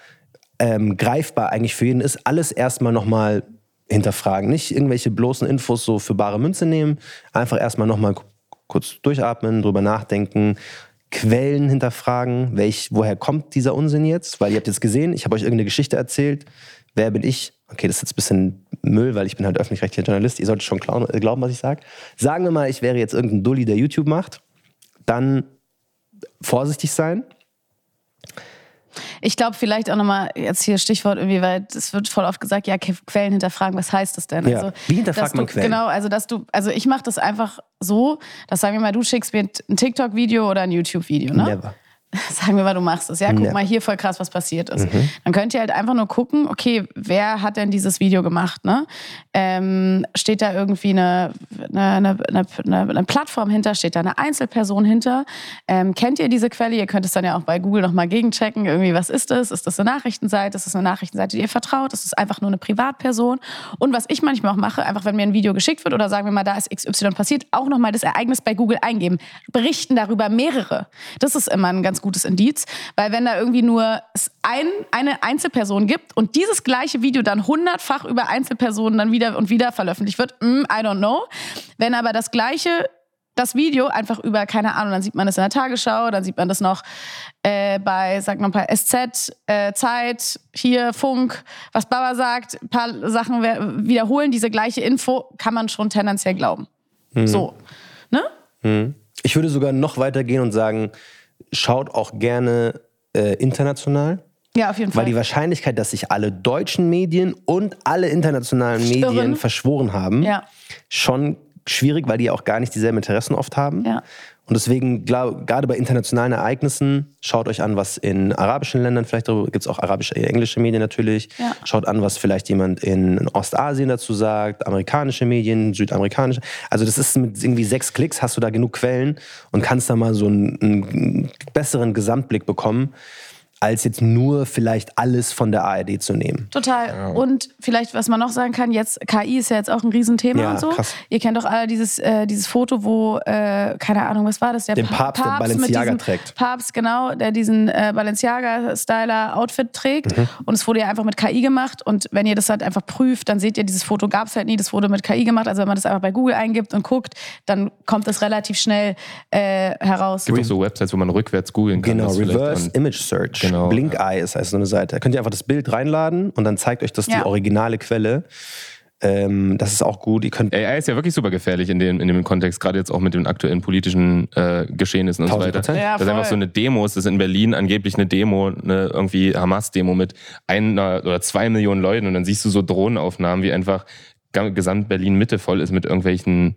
ähm, greifbar eigentlich für jeden ist. Alles erstmal nochmal hinterfragen. Nicht irgendwelche bloßen Infos so für bare Münze nehmen, einfach erstmal nochmal kurz durchatmen, drüber nachdenken, Quellen hinterfragen, welch, woher kommt dieser Unsinn jetzt? Weil ihr habt jetzt gesehen, ich habe euch irgendeine Geschichte erzählt. Wer bin ich? Okay, das ist jetzt ein bisschen Müll, weil ich bin halt öffentlich-rechtlicher Journalist. Ihr solltet schon äh, glauben, was ich sage. Sagen wir mal, ich wäre jetzt irgendein Dulli, der YouTube macht. Dann vorsichtig sein. Ich glaube, vielleicht auch nochmal jetzt hier Stichwort irgendwie, weil es wird voll oft gesagt, ja, Quellen hinterfragen, was heißt das denn? Also, Ja. Wie hinterfragt dass du, man Quellen? Genau, also dass du, also ich mache das einfach so, dass sagen wir mal, du schickst mir ein TikTok-Video oder ein YouTube-Video, ne? Never. [LAUGHS] Sagen wir mal, du machst es. Ja, guck Ja. mal hier voll krass, was passiert ist. Mhm. Dann könnt ihr halt einfach nur gucken, okay, wer hat denn dieses Video gemacht? Ne? Ähm, steht da irgendwie eine, eine, eine, eine, Plattform hinter? Steht da eine Einzelperson hinter? Ähm, kennt ihr diese Quelle? Ihr könnt es dann ja auch bei Google nochmal gegenchecken. Irgendwie, was ist das? Ist das eine Nachrichtenseite? Ist das eine Nachrichtenseite, die ihr vertraut? Ist das einfach nur eine Privatperson? Und was ich manchmal auch mache, einfach wenn mir ein Video geschickt wird oder sagen wir mal, da ist XY passiert, auch nochmal das Ereignis bei Google eingeben. Berichten darüber mehrere. Das ist immer ein ganz gutes Indiz, weil wenn da irgendwie nur ein, eine Einzelperson gibt und dieses gleiche Video dann hundertfach über Einzelpersonen dann wieder und wieder veröffentlicht wird, mm, I don't know. Wenn aber das gleiche das Video einfach über, keine Ahnung, dann sieht man das in der Tagesschau, dann sieht man das noch äh, bei, sag mal, bei SZ, äh, Zeit, hier Funk, was Baba sagt, ein paar Sachen wiederholen, diese gleiche Info, kann man schon tendenziell glauben. So. Ne? Ich würde sogar noch weiter gehen und sagen, schaut auch gerne äh, international. Ja, auf jeden Fall. Weil die Wahrscheinlichkeit, dass sich alle deutschen Medien und alle internationalen Schwören. Medien verschworen haben, Ja. schon schwierig, weil die ja auch gar nicht dieselben Interessen oft haben. Ja. Und deswegen, glaub, gerade bei internationalen Ereignissen, schaut euch an, was in arabischen Ländern vielleicht, gibt es auch arabische, äh, englische Medien natürlich. Ja. Schaut an, was vielleicht jemand in Ostasien dazu sagt, amerikanische Medien, südamerikanische. Also das ist mit irgendwie sechs Klicks, hast du da genug Quellen und kannst da mal so einen, einen besseren Gesamtblick bekommen, als jetzt nur vielleicht alles von der ARD zu nehmen. Total. Und vielleicht, was man noch sagen kann, jetzt KI ist ja jetzt auch ein Riesenthema Ja, und so. krass. Ihr kennt doch alle dieses, äh, dieses Foto, wo, äh, keine Ahnung, was war das? Der Den Pa- Papst, der mit Balenciaga diesem trägt. Papst, genau, der diesen äh, Balenciaga-Styler-Outfit trägt. Mhm. Und es wurde ja einfach mit KI gemacht. Und wenn ihr das halt einfach prüft, dann seht ihr, dieses Foto gab es halt nie, das wurde mit KI gemacht. Also wenn man das einfach bei Google eingibt und guckt, dann kommt das relativ schnell äh, heraus. Es gibt auch so Websites, wo man rückwärts googeln kann. Genau, Reverse Image Search. Genau, Blink Eye ist heißt so eine Seite. Da könnt ihr einfach das Bild reinladen und dann zeigt euch das Ja. die originale Quelle. Ähm, das ist auch gut. Ihr könnt AI ist ja wirklich super gefährlich in dem, in dem Kontext, gerade jetzt auch mit den aktuellen politischen äh, Geschehnissen und so 1000%. weiter. Ja, das ist einfach so eine Demo, es ist in Berlin angeblich eine Demo, eine irgendwie Hamas-Demo mit einer oder zwei Millionen Leuten und dann siehst du so Drohnenaufnahmen, wie einfach gesamt Berlin Mitte voll ist mit irgendwelchen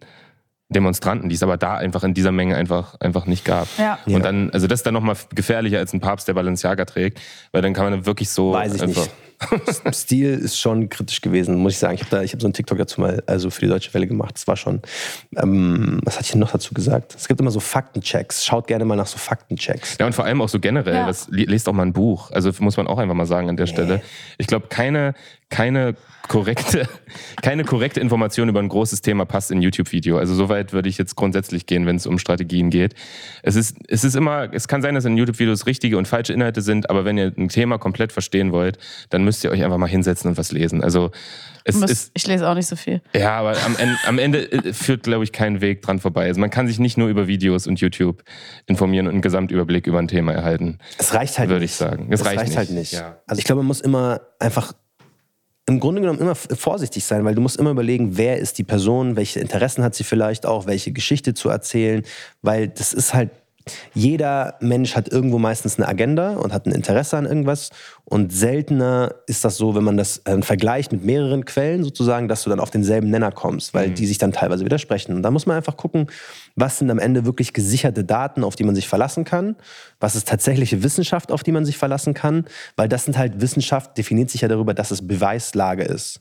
Demonstranten, die es aber da einfach in dieser Menge einfach, einfach nicht gab. Ja. Ja. Und dann, also das ist dann nochmal gefährlicher als ein Papst, der Balenciaga trägt, weil dann kann man dann wirklich so Weiß ich einfach, nicht. [LAUGHS] Stil ist schon kritisch gewesen, muss ich sagen. Ich habe habe so einen TikTok dazu mal, also für die deutsche Welle gemacht. Das war schon. Ähm, was hatte ich denn noch dazu gesagt? Es gibt immer so Faktenchecks. Schaut gerne mal nach so Faktenchecks. Ja, und vor allem auch so generell, Ja. das, le- lest auch mal ein Buch. Also muss man auch einfach mal sagen an der Stelle. Ich glaube, keine, keine korrekte, [LAUGHS] keine korrekte Information über ein großes Thema passt in ein YouTube-Video. Also soweit würde ich jetzt grundsätzlich gehen, wenn es um Strategien geht. Es ist, es ist immer, es kann sein, dass in YouTube-Videos richtige und falsche Inhalte sind, aber wenn ihr ein Thema komplett verstehen wollt, dann müsst ihr euch einfach mal hinsetzen und was lesen. Also es Muss- ist, ich lese auch nicht so viel. ja, aber am Ende, am Ende äh, führt, glaube ich, kein Weg dran vorbei. Also man kann sich nicht nur über Videos und YouTube informieren und einen Gesamtüberblick über ein Thema erhalten. Es reicht halt Würde nicht. ich sagen. Es Es reicht reicht, nicht. halt nicht. Ja. Also ich glaube, man muss immer einfach im Grunde genommen immer vorsichtig sein, weil du musst immer überlegen, wer ist die Person, welche Interessen hat sie vielleicht auch, welche Geschichte zu erzählen, weil das ist halt jeder Mensch hat irgendwo meistens eine Agenda und hat ein Interesse an irgendwas. Und seltener ist das so, wenn man das äh, vergleicht mit mehreren Quellen sozusagen, dass du dann auf denselben Nenner kommst, weil die sich dann teilweise widersprechen. Und da muss man einfach gucken, was sind am Ende wirklich gesicherte Daten, auf die man sich verlassen kann, was ist tatsächliche Wissenschaft, auf die man sich verlassen kann, weil das sind halt Wissenschaft, definiert sich ja darüber, dass es Beweislage ist.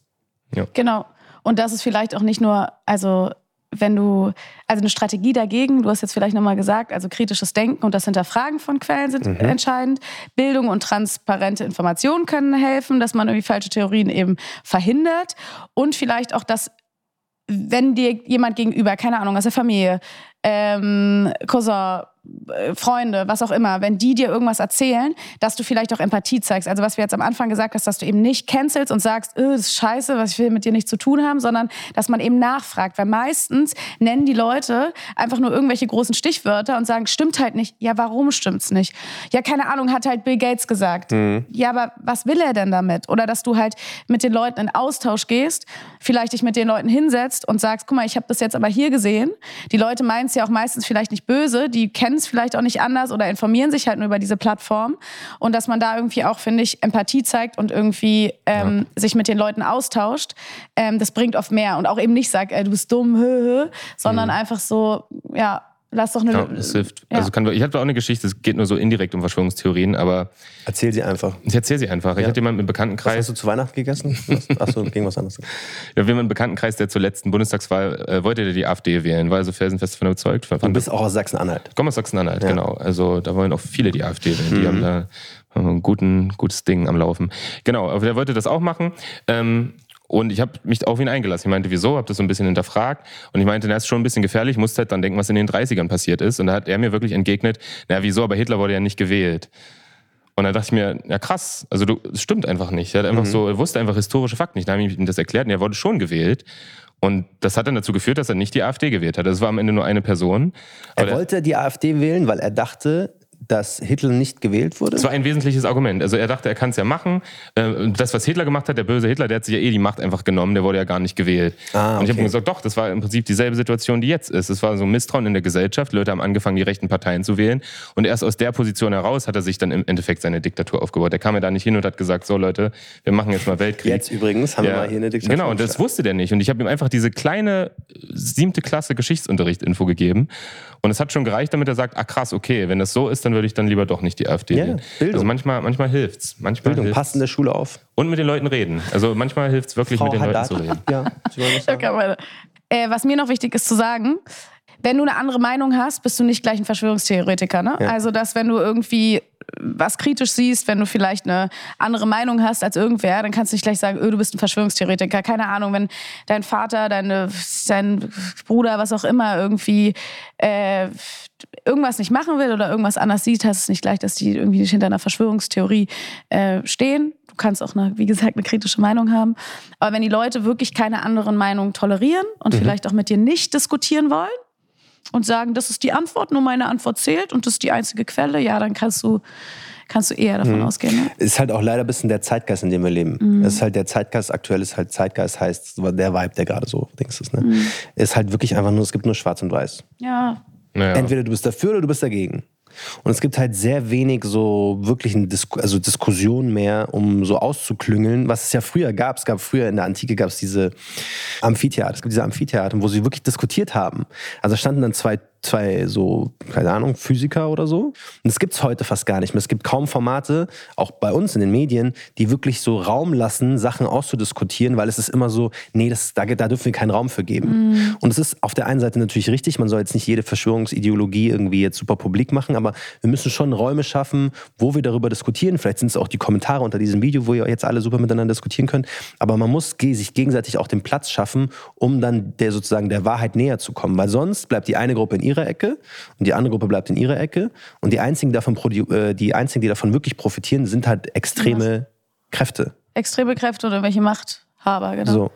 Genau. Und das ist vielleicht auch nicht nur, also wenn du, also eine Strategie dagegen, du hast jetzt vielleicht nochmal gesagt, also kritisches Denken und das Hinterfragen von Quellen sind entscheidend. Bildung und transparente Informationen können helfen, dass man irgendwie falsche Theorien eben verhindert. Und vielleicht auch das, wenn dir jemand gegenüber, keine Ahnung, aus der Familie, ähm, Cousin, Freunde, was auch immer, wenn die dir irgendwas erzählen, dass du vielleicht auch Empathie zeigst. Also was wir jetzt am Anfang gesagt hast, dass du eben nicht cancelst und sagst, öh, das ist scheiße, was ich will mit dir nichts zu tun haben, sondern dass man eben nachfragt. Weil meistens nennen die Leute einfach nur irgendwelche großen Stichwörter und sagen, stimmt halt nicht. Ja, warum stimmt's nicht? Ja, keine Ahnung, hat halt Bill Gates gesagt. Ja, aber was will er denn damit? Oder dass du halt mit den Leuten in Austausch gehst, vielleicht dich mit den Leuten hinsetzt und sagst, guck mal, ich habe das jetzt aber hier gesehen. Die Leute meinen es ja auch meistens vielleicht nicht böse, die kennen es vielleicht auch nicht anders oder informieren sich halt nur über diese Plattform. Und dass man da irgendwie auch, finde ich, Empathie zeigt und irgendwie ähm, sich mit den Leuten austauscht, ähm, das bringt oft mehr. Und auch eben nicht sagt, ey, du bist dumm, hö, [LAUGHS] hö, sondern einfach so, ja, lass doch eine. Ja, das hilft. Ja. Also kann, ich hatte auch eine Geschichte, es geht nur so indirekt um Verschwörungstheorien, aber Erzähl sie einfach. ich erzähle sie einfach. Ich hatte jemanden im Was Bekanntenkreis, hast du zu Weihnachten gegessen? Achso, ging was anderes. [LAUGHS] ja, wir haben einen Bekanntenkreis, der zur letzten Bundestagswahl äh, wollte der die AfD wählen, war also felsenfest davon überzeugt. Fand Du bist auch aus Sachsen-Anhalt. Ich komme aus Sachsen-Anhalt, genau. Also da wollen auch viele die AfD wählen. Die haben da ein guten, gutes Ding am Laufen. Genau, aber der wollte das auch machen. Ähm, und ich habe mich auf ihn eingelassen. Ich meinte, wieso? Habe das so ein bisschen hinterfragt. Und ich meinte, das ist schon ein bisschen gefährlich. Ich musste halt dann denken, was in den 30ern passiert ist. Und da hat er mir wirklich entgegnet, na wieso, aber Hitler wurde ja nicht gewählt. Und da dachte ich mir, ja krass, also du, es stimmt einfach nicht. Er hat einfach so, er wusste einfach historische Fakten nicht. Da habe ich ihm das erklärt und er wurde schon gewählt. Und das hat dann dazu geführt, dass er nicht die AfD gewählt hat. Das war am Ende nur eine Person. Er wollte die AfD wählen, weil er dachte, dass Hitler nicht gewählt wurde. Das war ein wesentliches Argument. Also er dachte, er kann es ja machen. Äh, Das, was Hitler gemacht hat, der böse Hitler, der hat sich ja eh die Macht einfach genommen, der wurde ja gar nicht gewählt. Ah, Und ich habe okay. ihm gesagt, doch, das war im Prinzip dieselbe Situation, die jetzt ist. Es war so ein Misstrauen in der Gesellschaft. Leute haben angefangen, die rechten Parteien zu wählen. Und erst aus der Position heraus hat er sich dann im Endeffekt seine Diktatur aufgebaut. Der kam ja da nicht hin und hat gesagt, so Leute, wir machen jetzt mal Weltkrieg. Jetzt übrigens haben wir mal hier eine Diktatur. Genau, und das wusste der nicht. Und ich habe ihm einfach diese kleine siebte Klasse Geschichtsunterricht-Info gegeben. Und es hat schon gereicht, damit er sagt, ah krass, okay, wenn das so ist, dann würde ich dann lieber doch nicht die AfD Ja, wählen. Bildung. Also manchmal, manchmal hilft's. Manchmal Bildung, hilft's. der Schule auf. Und mit den Leuten reden. Also manchmal hilft's wirklich, mit den Leuten zu reden. Ja? Okay. Äh, was mir noch wichtig ist zu sagen, wenn du eine andere Meinung hast, bist du nicht gleich ein Verschwörungstheoretiker. Ne? Ja. Also, dass wenn du irgendwie was kritisch siehst, wenn du vielleicht eine andere Meinung hast als irgendwer, dann kannst du nicht gleich sagen, öh, du bist ein Verschwörungstheoretiker. Keine Ahnung, wenn dein Vater, deine, dein Bruder, was auch immer, irgendwie äh, irgendwas nicht machen will oder irgendwas anders sieht, heißt es nicht gleich, dass die irgendwie nicht hinter einer Verschwörungstheorie äh, stehen. Du kannst auch, eine, wie gesagt, eine kritische Meinung haben. Aber wenn die Leute wirklich keine anderen Meinungen tolerieren und vielleicht auch mit dir nicht diskutieren wollen und sagen, das ist die Antwort, nur meine Antwort zählt und das ist die einzige Quelle, ja, dann kannst du, kannst du eher davon ausgehen. Ne? Ist halt auch leider ein bisschen der Zeitgeist, in dem wir leben. Mhm. Es ist halt der Zeitgeist, aktuell ist halt Zeitgeist, heißt der Vibe, der gerade so Dings ist. Ne? Mhm. Ist halt wirklich einfach nur, es gibt nur schwarz und weiß. Ja, Naja. Entweder du bist dafür oder du bist dagegen. Und es gibt halt sehr wenig so wirklichen Disku also Diskussionen mehr, um so auszuklüngeln, was es ja früher gab. Es gab früher in der Antike gab es diese Amphitheater, es gibt diese Amphitheater, wo sie wirklich diskutiert haben. Also standen dann zwei zwei so, keine Ahnung, Physiker oder so. Und das gibt's heute fast gar nicht mehr. Es gibt kaum Formate, auch bei uns in den Medien, die wirklich so Raum lassen, Sachen auszudiskutieren, weil es ist immer so, nee, das, da, da dürfen wir keinen Raum für geben. Und es ist auf der einen Seite natürlich richtig, man soll jetzt nicht jede Verschwörungsideologie irgendwie jetzt super publik machen, aber wir müssen schon Räume schaffen, wo wir darüber diskutieren. Vielleicht sind es auch die Kommentare unter diesem Video, wo ihr jetzt alle super miteinander diskutieren könnt. Aber man muss sich gegenseitig auch den Platz schaffen, um dann der sozusagen der Wahrheit näher zu kommen. Weil sonst bleibt die eine Gruppe in ihrer Ecke und die andere Gruppe bleibt in ihrer Ecke. Und die einzigen, davon, äh, die, einzigen, die davon wirklich profitieren, sind halt extreme Kräfte. Extreme Kräfte oder welche Machthaber, genau. So.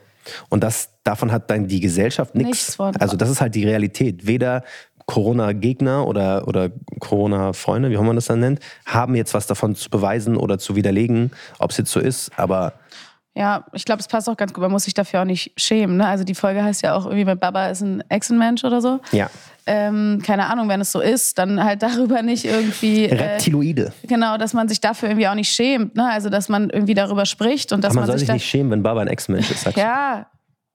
Und das, davon hat dann die Gesellschaft nichts. Also das ist halt die Realität. Weder Corona-Gegner oder, oder Corona-Freunde, wie auch man das dann nennt, haben jetzt was davon zu beweisen oder zu widerlegen, ob es jetzt so ist. Aber Ja, ich glaube, es passt auch ganz gut. Man muss sich dafür auch nicht schämen. Ne? Also die Folge heißt ja auch irgendwie, mein Baba ist ein Echsenmensch oder so. ja, Ähm, keine Ahnung, wenn es so ist, dann halt [LAUGHS] darüber nicht irgendwie. Äh, Reptiloide. genau, dass man sich dafür irgendwie auch nicht schämt. Ne? Also, dass man irgendwie darüber spricht und dass Aber man man, soll sich nicht schämen, wenn Baba ein Ex-Mensch ist. Ja,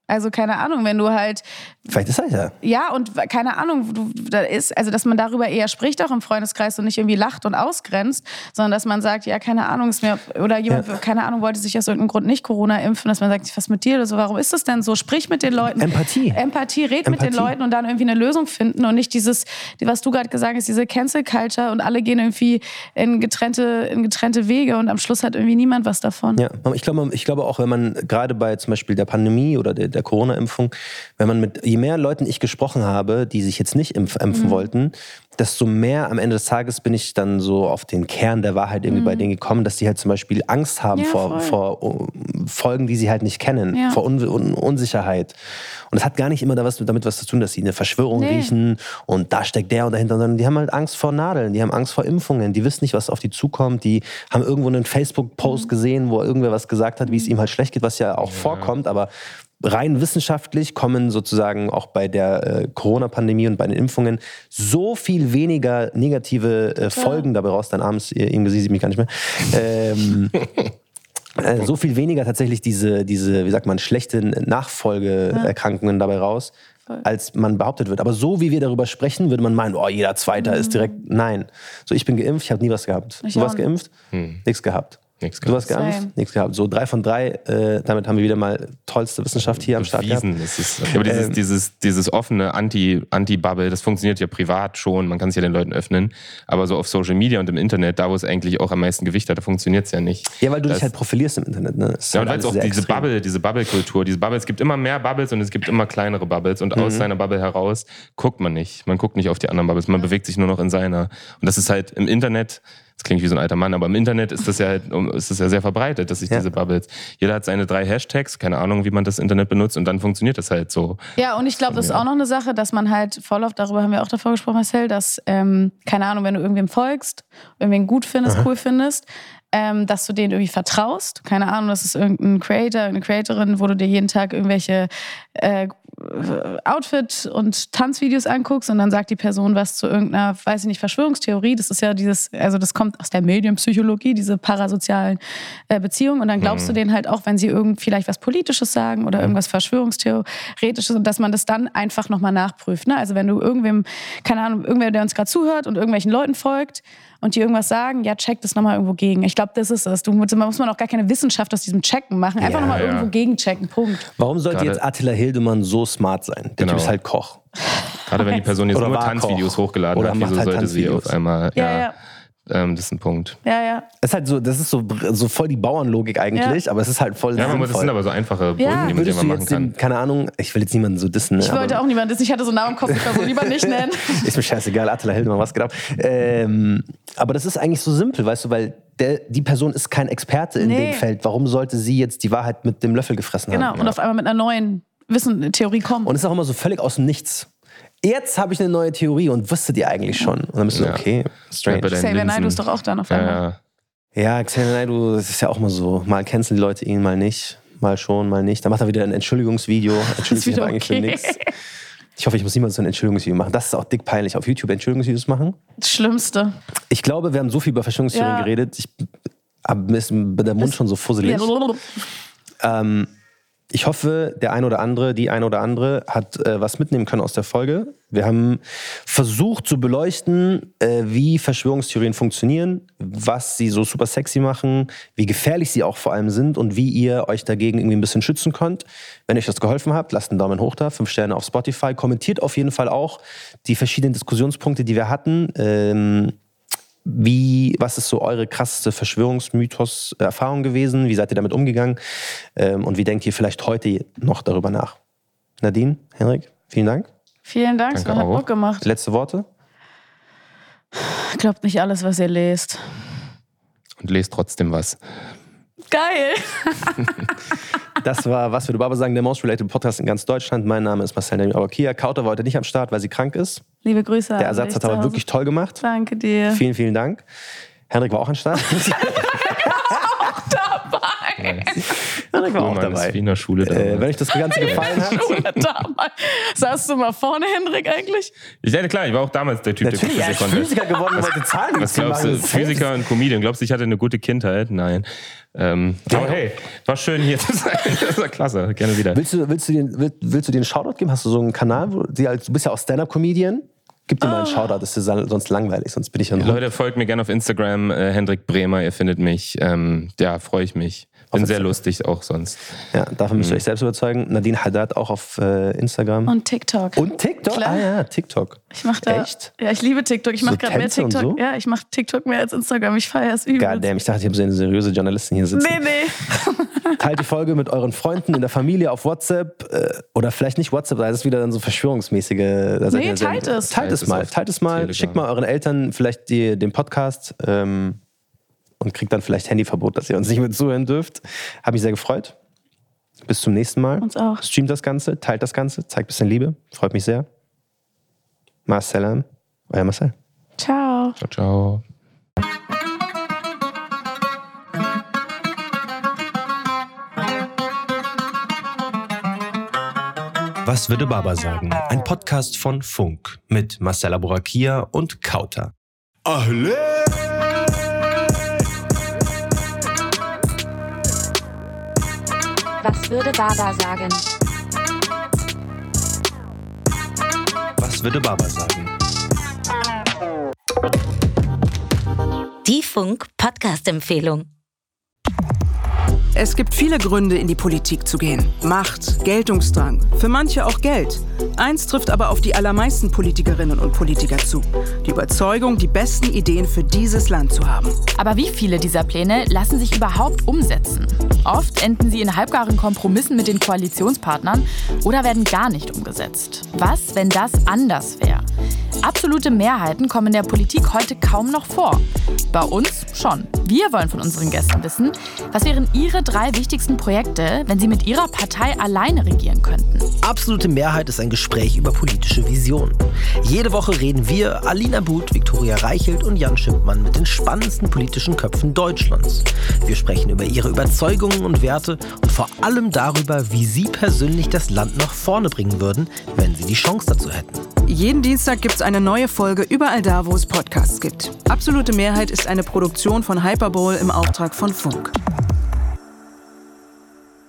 also keine Ahnung, wenn du halt Vielleicht ist er ja. Ja, und keine Ahnung, du, da ist, also dass man darüber eher spricht, auch im Freundeskreis und nicht irgendwie lacht und ausgrenzt, sondern dass man sagt, ja, keine Ahnung, ist mir, oder jemand, Ja. keine Ahnung, wollte sich aus irgendeinem Grund nicht Corona impfen, dass man sagt, was mit dir oder so, warum ist das denn so? Sprich mit den Leuten. Empathie. Empathie, red mit den Empathie. Leuten und dann irgendwie eine Lösung finden und nicht dieses, die- was du gerade gesagt hast, diese Cancel Culture und alle gehen irgendwie in getrennte, in getrennte Wege und am Schluss hat irgendwie niemand was davon. Ja, ich glaube, ich glaube auch, wenn man gerade bei zum Beispiel der Pandemie oder der, der Corona-Impfung, wenn man mit, je mehr Leuten ich gesprochen habe, die sich jetzt nicht impf, impfen Mhm. wollten, desto mehr am Ende des Tages bin ich dann so auf den Kern der Wahrheit irgendwie bei denen gekommen, dass die halt zum Beispiel Angst haben Mhm. Ja, vor, vor uh, Folgen, die sie halt nicht kennen, Ja. vor Un Un Unsicherheit. Und das hat gar nicht immer da was, damit was zu tun, dass sie eine Verschwörung Nee. riechen und da steckt der und dahinter, sondern die haben halt Angst vor Nadeln, die haben Angst vor Impfungen, die wissen nicht, was auf die zukommt, die haben irgendwo einen Facebook-Post Mhm. gesehen, wo irgendwer was gesagt hat, wie es ihm halt schlecht geht, was ja auch vorkommt, aber rein wissenschaftlich kommen sozusagen auch bei der äh, Corona-Pandemie und bei den Impfungen so viel weniger negative äh, Folgen dabei raus. Dein armes äh, Inge, sie sieht mich gar nicht mehr. Ähm, [LAUGHS] äh, so viel weniger tatsächlich diese, diese, wie sagt man, schlechten Nachfolgeerkrankungen dabei raus, als man behauptet wird. Aber so wie wir darüber sprechen, würde man meinen, oh, jeder Zweiter ist direkt. Nein. So, ich bin geimpft, ich habe nie was gehabt. Ich du warst geimpft? Nichts gehabt. Du warst gehabt. geimpft? Same. Nichts gehabt. So drei von drei, äh, damit haben wir wieder mal tollste Wissenschaft hier am Start gehabt. Ist, aber dieses, Ähm. dieses, dieses offene Anti- Anti-Bubble, das funktioniert ja privat schon, man kann es ja den Leuten öffnen. Aber so auf Social Media und im Internet, da wo es eigentlich auch am meisten Gewicht hat, da funktioniert es ja nicht. Ja, weil du Das- dich halt profilierst im Internet. Ne? Das Ja, halt und weil es auch diese extrem. Bubble, diese Bubble-Kultur, diese Bubble, es gibt immer mehr Bubbles und es gibt immer kleinere Bubbles und Mhm. aus seiner Bubble heraus guckt man nicht. Man guckt nicht auf die anderen Bubbles, man bewegt sich nur noch in seiner. Und das ist halt im Internet, das klingt wie so ein alter Mann, aber im Internet ist das ja halt, ist das ja sehr verbreitet, dass sich Ja. diese Bubbles, jeder hat seine drei Hashtags, keine Ahnung, wie man das Internet benutzt und dann funktioniert das halt so. Ja, und ich glaube, das ist auch noch eine Sache, dass man halt voll oft, darüber haben wir auch davor gesprochen, Marcel, dass, ähm, keine Ahnung, wenn du irgendwem folgst, irgendwen gut findest, cool findest, ähm, dass du denen irgendwie vertraust. Keine Ahnung, das ist irgendein Creator, eine Creatorin, wo du dir jeden Tag irgendwelche äh, Outfit- und Tanzvideos anguckst und dann sagt die Person was zu irgendeiner, weiß ich nicht, Verschwörungstheorie. Das ist ja dieses, also das kommt aus der Medienpsychologie, diese parasozialen äh, Beziehungen. Und dann glaubst du denen halt auch, wenn sie irgend vielleicht was Politisches sagen oder irgendwas Verschwörungstheoretisches und dass man das dann einfach nochmal nachprüft. Ne? Also wenn du irgendwem, keine Ahnung, irgendwer, der uns gerade zuhört und irgendwelchen Leuten folgt und die irgendwas sagen, ja, check das nochmal irgendwo gegen. Ich glaube, das ist es. Du musst, muss man auch gar keine Wissenschaft aus diesem Checken machen. Einfach Ja, nochmal ja. irgendwo gegenchecken. Punkt. Warum sollte Gerade- jetzt Attila Hildemann so smart sein? Der Genau. Typ ist halt Koch. Gerade wenn die Person jetzt [LAUGHS] Oder nur Tanzvideos Koch. hochgeladen Oder hat, macht wieso halt sollte sie Tanzvideos. auf einmal, Ja, ja, ja. Ähm, das ist ein Punkt. Ja, ja. Es ist halt so, das ist so, so voll die Bauernlogik eigentlich, aber es ist halt voll Ja, man muss, das sinnvoll. sind aber so einfache Brücken, Ja. die man, machen jetzt kann. den, keine Ahnung, ich will jetzt niemanden so dissen. ne, Ich aber- wollte auch niemanden wissen. Ich hatte so einen Namen im Kopf, ich so lieber nicht [LAUGHS] nennen. Ist mir scheißegal, Attila Hildemann, was geht ab. Ähm, aber das ist eigentlich so simpel, weißt du, weil der, die Person ist kein Experte in Nee. dem Feld. Warum sollte sie jetzt die Wahrheit mit dem Löffel gefressen Genau. haben? Und auf einmal mit einer neuen Wissen, Theorie kommen. Und es ist auch immer so völlig aus dem Nichts. Jetzt habe ich eine neue Theorie und wusstet ihr eigentlich schon? Und dann bist du so, Ja. okay, strange. Ja, Xavier Naidoo ist doch auch dann auf Ja, einmal. ja. Ja, Xavier Naidoo, das ist ja auch immer so. Mal kennst die Leute ihn, mal nicht. Mal schon, mal nicht. Dann macht er wieder ein Entschuldigungsvideo. [LAUGHS] Entschuldigt sich aber eigentlich für okay. nichts. Ich hoffe, ich muss niemals so ein Entschuldigungsvideo machen. Das ist auch dick peinlich, auf YouTube Entschuldigungsvideos machen. Das Schlimmste. Ich glaube, wir haben so viel über Verschwörungstheorien Ja. geredet. Ich hab, mir ist der Mund schon so fusselig. Ähm, Ich hoffe, der ein oder andere, die ein oder andere hat äh, was mitnehmen können aus der Folge. Wir haben versucht zu beleuchten, äh, wie Verschwörungstheorien funktionieren, was sie so super sexy machen, wie gefährlich sie auch vor allem sind und wie ihr euch dagegen irgendwie ein bisschen schützen könnt. Wenn euch das geholfen hat, lasst einen Daumen hoch da, fünf Sterne auf Spotify. Kommentiert auf jeden Fall auch die verschiedenen Diskussionspunkte, die wir hatten. Ähm, wie, was ist so eure krasseste Verschwörungsmythos-Erfahrung gewesen? Wie seid ihr damit umgegangen? Ähm, und wie denkt ihr vielleicht heute noch darüber nach? Nadine, Henrik, vielen Dank. Vielen Dank, es hat. Bock gemacht. Letzte Worte? Glaubt nicht alles, was ihr lest. Und lest trotzdem was. Geil. [LAUGHS] Das war Was würde Baba sagen, der Most Related Podcast in ganz Deutschland. Mein Name ist Marcel Daniel Abakia. Kauter war heute nicht am Start, weil sie krank ist. Liebe Grüße. Der Ersatz hat aber wirklich toll gemacht. Danke dir. Vielen, vielen Dank. Henrik war auch am Start. [LAUGHS] dabei. Henrik war auch dabei. wie in der Schule. Äh, damals. wenn euch das Ganze gefallen hat, Schule dabei. Saßt du mal vorne, Hendrik, eigentlich? ich ja, klar, ich war auch damals der Typ, natürlich, der er ist Physik konnte. Physiker geworden, um heute Zahlen Was glaubst du. Physiker und Comedian, glaubst du, ich hatte eine gute Kindheit? Nein. Ähm, aber hey, war schön hier zu sein. [LAUGHS] Das war klasse. Gerne wieder. Willst du, willst, du den, willst, willst du den Shoutout geben? Hast du so einen Kanal? Wo, die, du bist ja auch Stand-Up-Comedian. Gib dir mal einen Shoutout, das ist ja sonst langweilig, sonst bin ich ja Leute, folgt mir gerne auf Instagram, äh, Hendrik Bremer, ihr findet mich. Ähm, ja, freue ich mich. Bin sehr lustig auch sonst. Ja, davon müsst ihr euch selbst überzeugen. Nadine Haddad auch auf äh, Instagram. Und TikTok. Und TikTok? Klar. Ah ja, TikTok. ich mach da, Echt? Ja, ich liebe TikTok. Ich So mache gerade mehr TikTok. so? Ja, ich mache TikTok mehr als Instagram. Ich feiere es übel. Goddamn, ich dachte, ich habe so eine seriöse Journalistin hier sitzen. Nee, nee. [LAUGHS] Teilt die Folge mit euren Freunden in der Familie auf WhatsApp äh, oder vielleicht nicht WhatsApp, da ist es wieder dann so verschwörungsmäßige. Da Nee, teilt es. Teilt es es mal, teilt es mal. Telegram. Schickt mal euren Eltern vielleicht die, den Podcast ähm, und kriegt dann vielleicht Handyverbot, dass ihr uns nicht mehr zuhören dürft. Habe mich sehr gefreut. Bis zum nächsten Mal. Uns auch. Streamt das Ganze, teilt das Ganze, zeigt ein bisschen Liebe. Freut mich sehr. Marcel, euer Marcel. Ciao. Ciao, ciao. Was würde Baba sagen? Ein Podcast von Funk mit Marcella Borakia und Kauter. Was würde Baba sagen? Was würde Baba sagen? Die Funk Podcast Empfehlung. Es gibt viele Gründe, in die Politik zu gehen. Macht, Geltungsdrang, für manche auch Geld. Eins trifft aber auf die allermeisten Politikerinnen und Politiker zu. Die Überzeugung, die besten Ideen für dieses Land zu haben. Aber wie viele dieser Pläne lassen sich überhaupt umsetzen? Oft enden sie in halbgaren Kompromissen mit den Koalitionspartnern oder werden gar nicht umgesetzt. Was, wenn das anders wäre? Absolute Mehrheiten kommen in der Politik heute kaum noch vor. Bei uns schon. Wir wollen von unseren Gästen wissen, was wären ihre drei wichtigsten Projekte, wenn sie mit ihrer Partei alleine regieren könnten. Absolute Mehrheit ist ein Gespräch über politische Visionen. Jede Woche reden wir, Alina But, Viktoria Reichelt und Jan Schimpmann mit den spannendsten politischen Köpfen Deutschlands. Wir sprechen über ihre Überzeugungen und Werte und vor allem darüber, wie sie persönlich das Land nach vorne bringen würden, wenn sie die Chance dazu hätten. Jeden Dienstag gibt es eine neue Folge überall da, wo es Podcasts gibt. Absolute Mehrheit ist eine Produktion von Hyperbowl im Auftrag von Funk.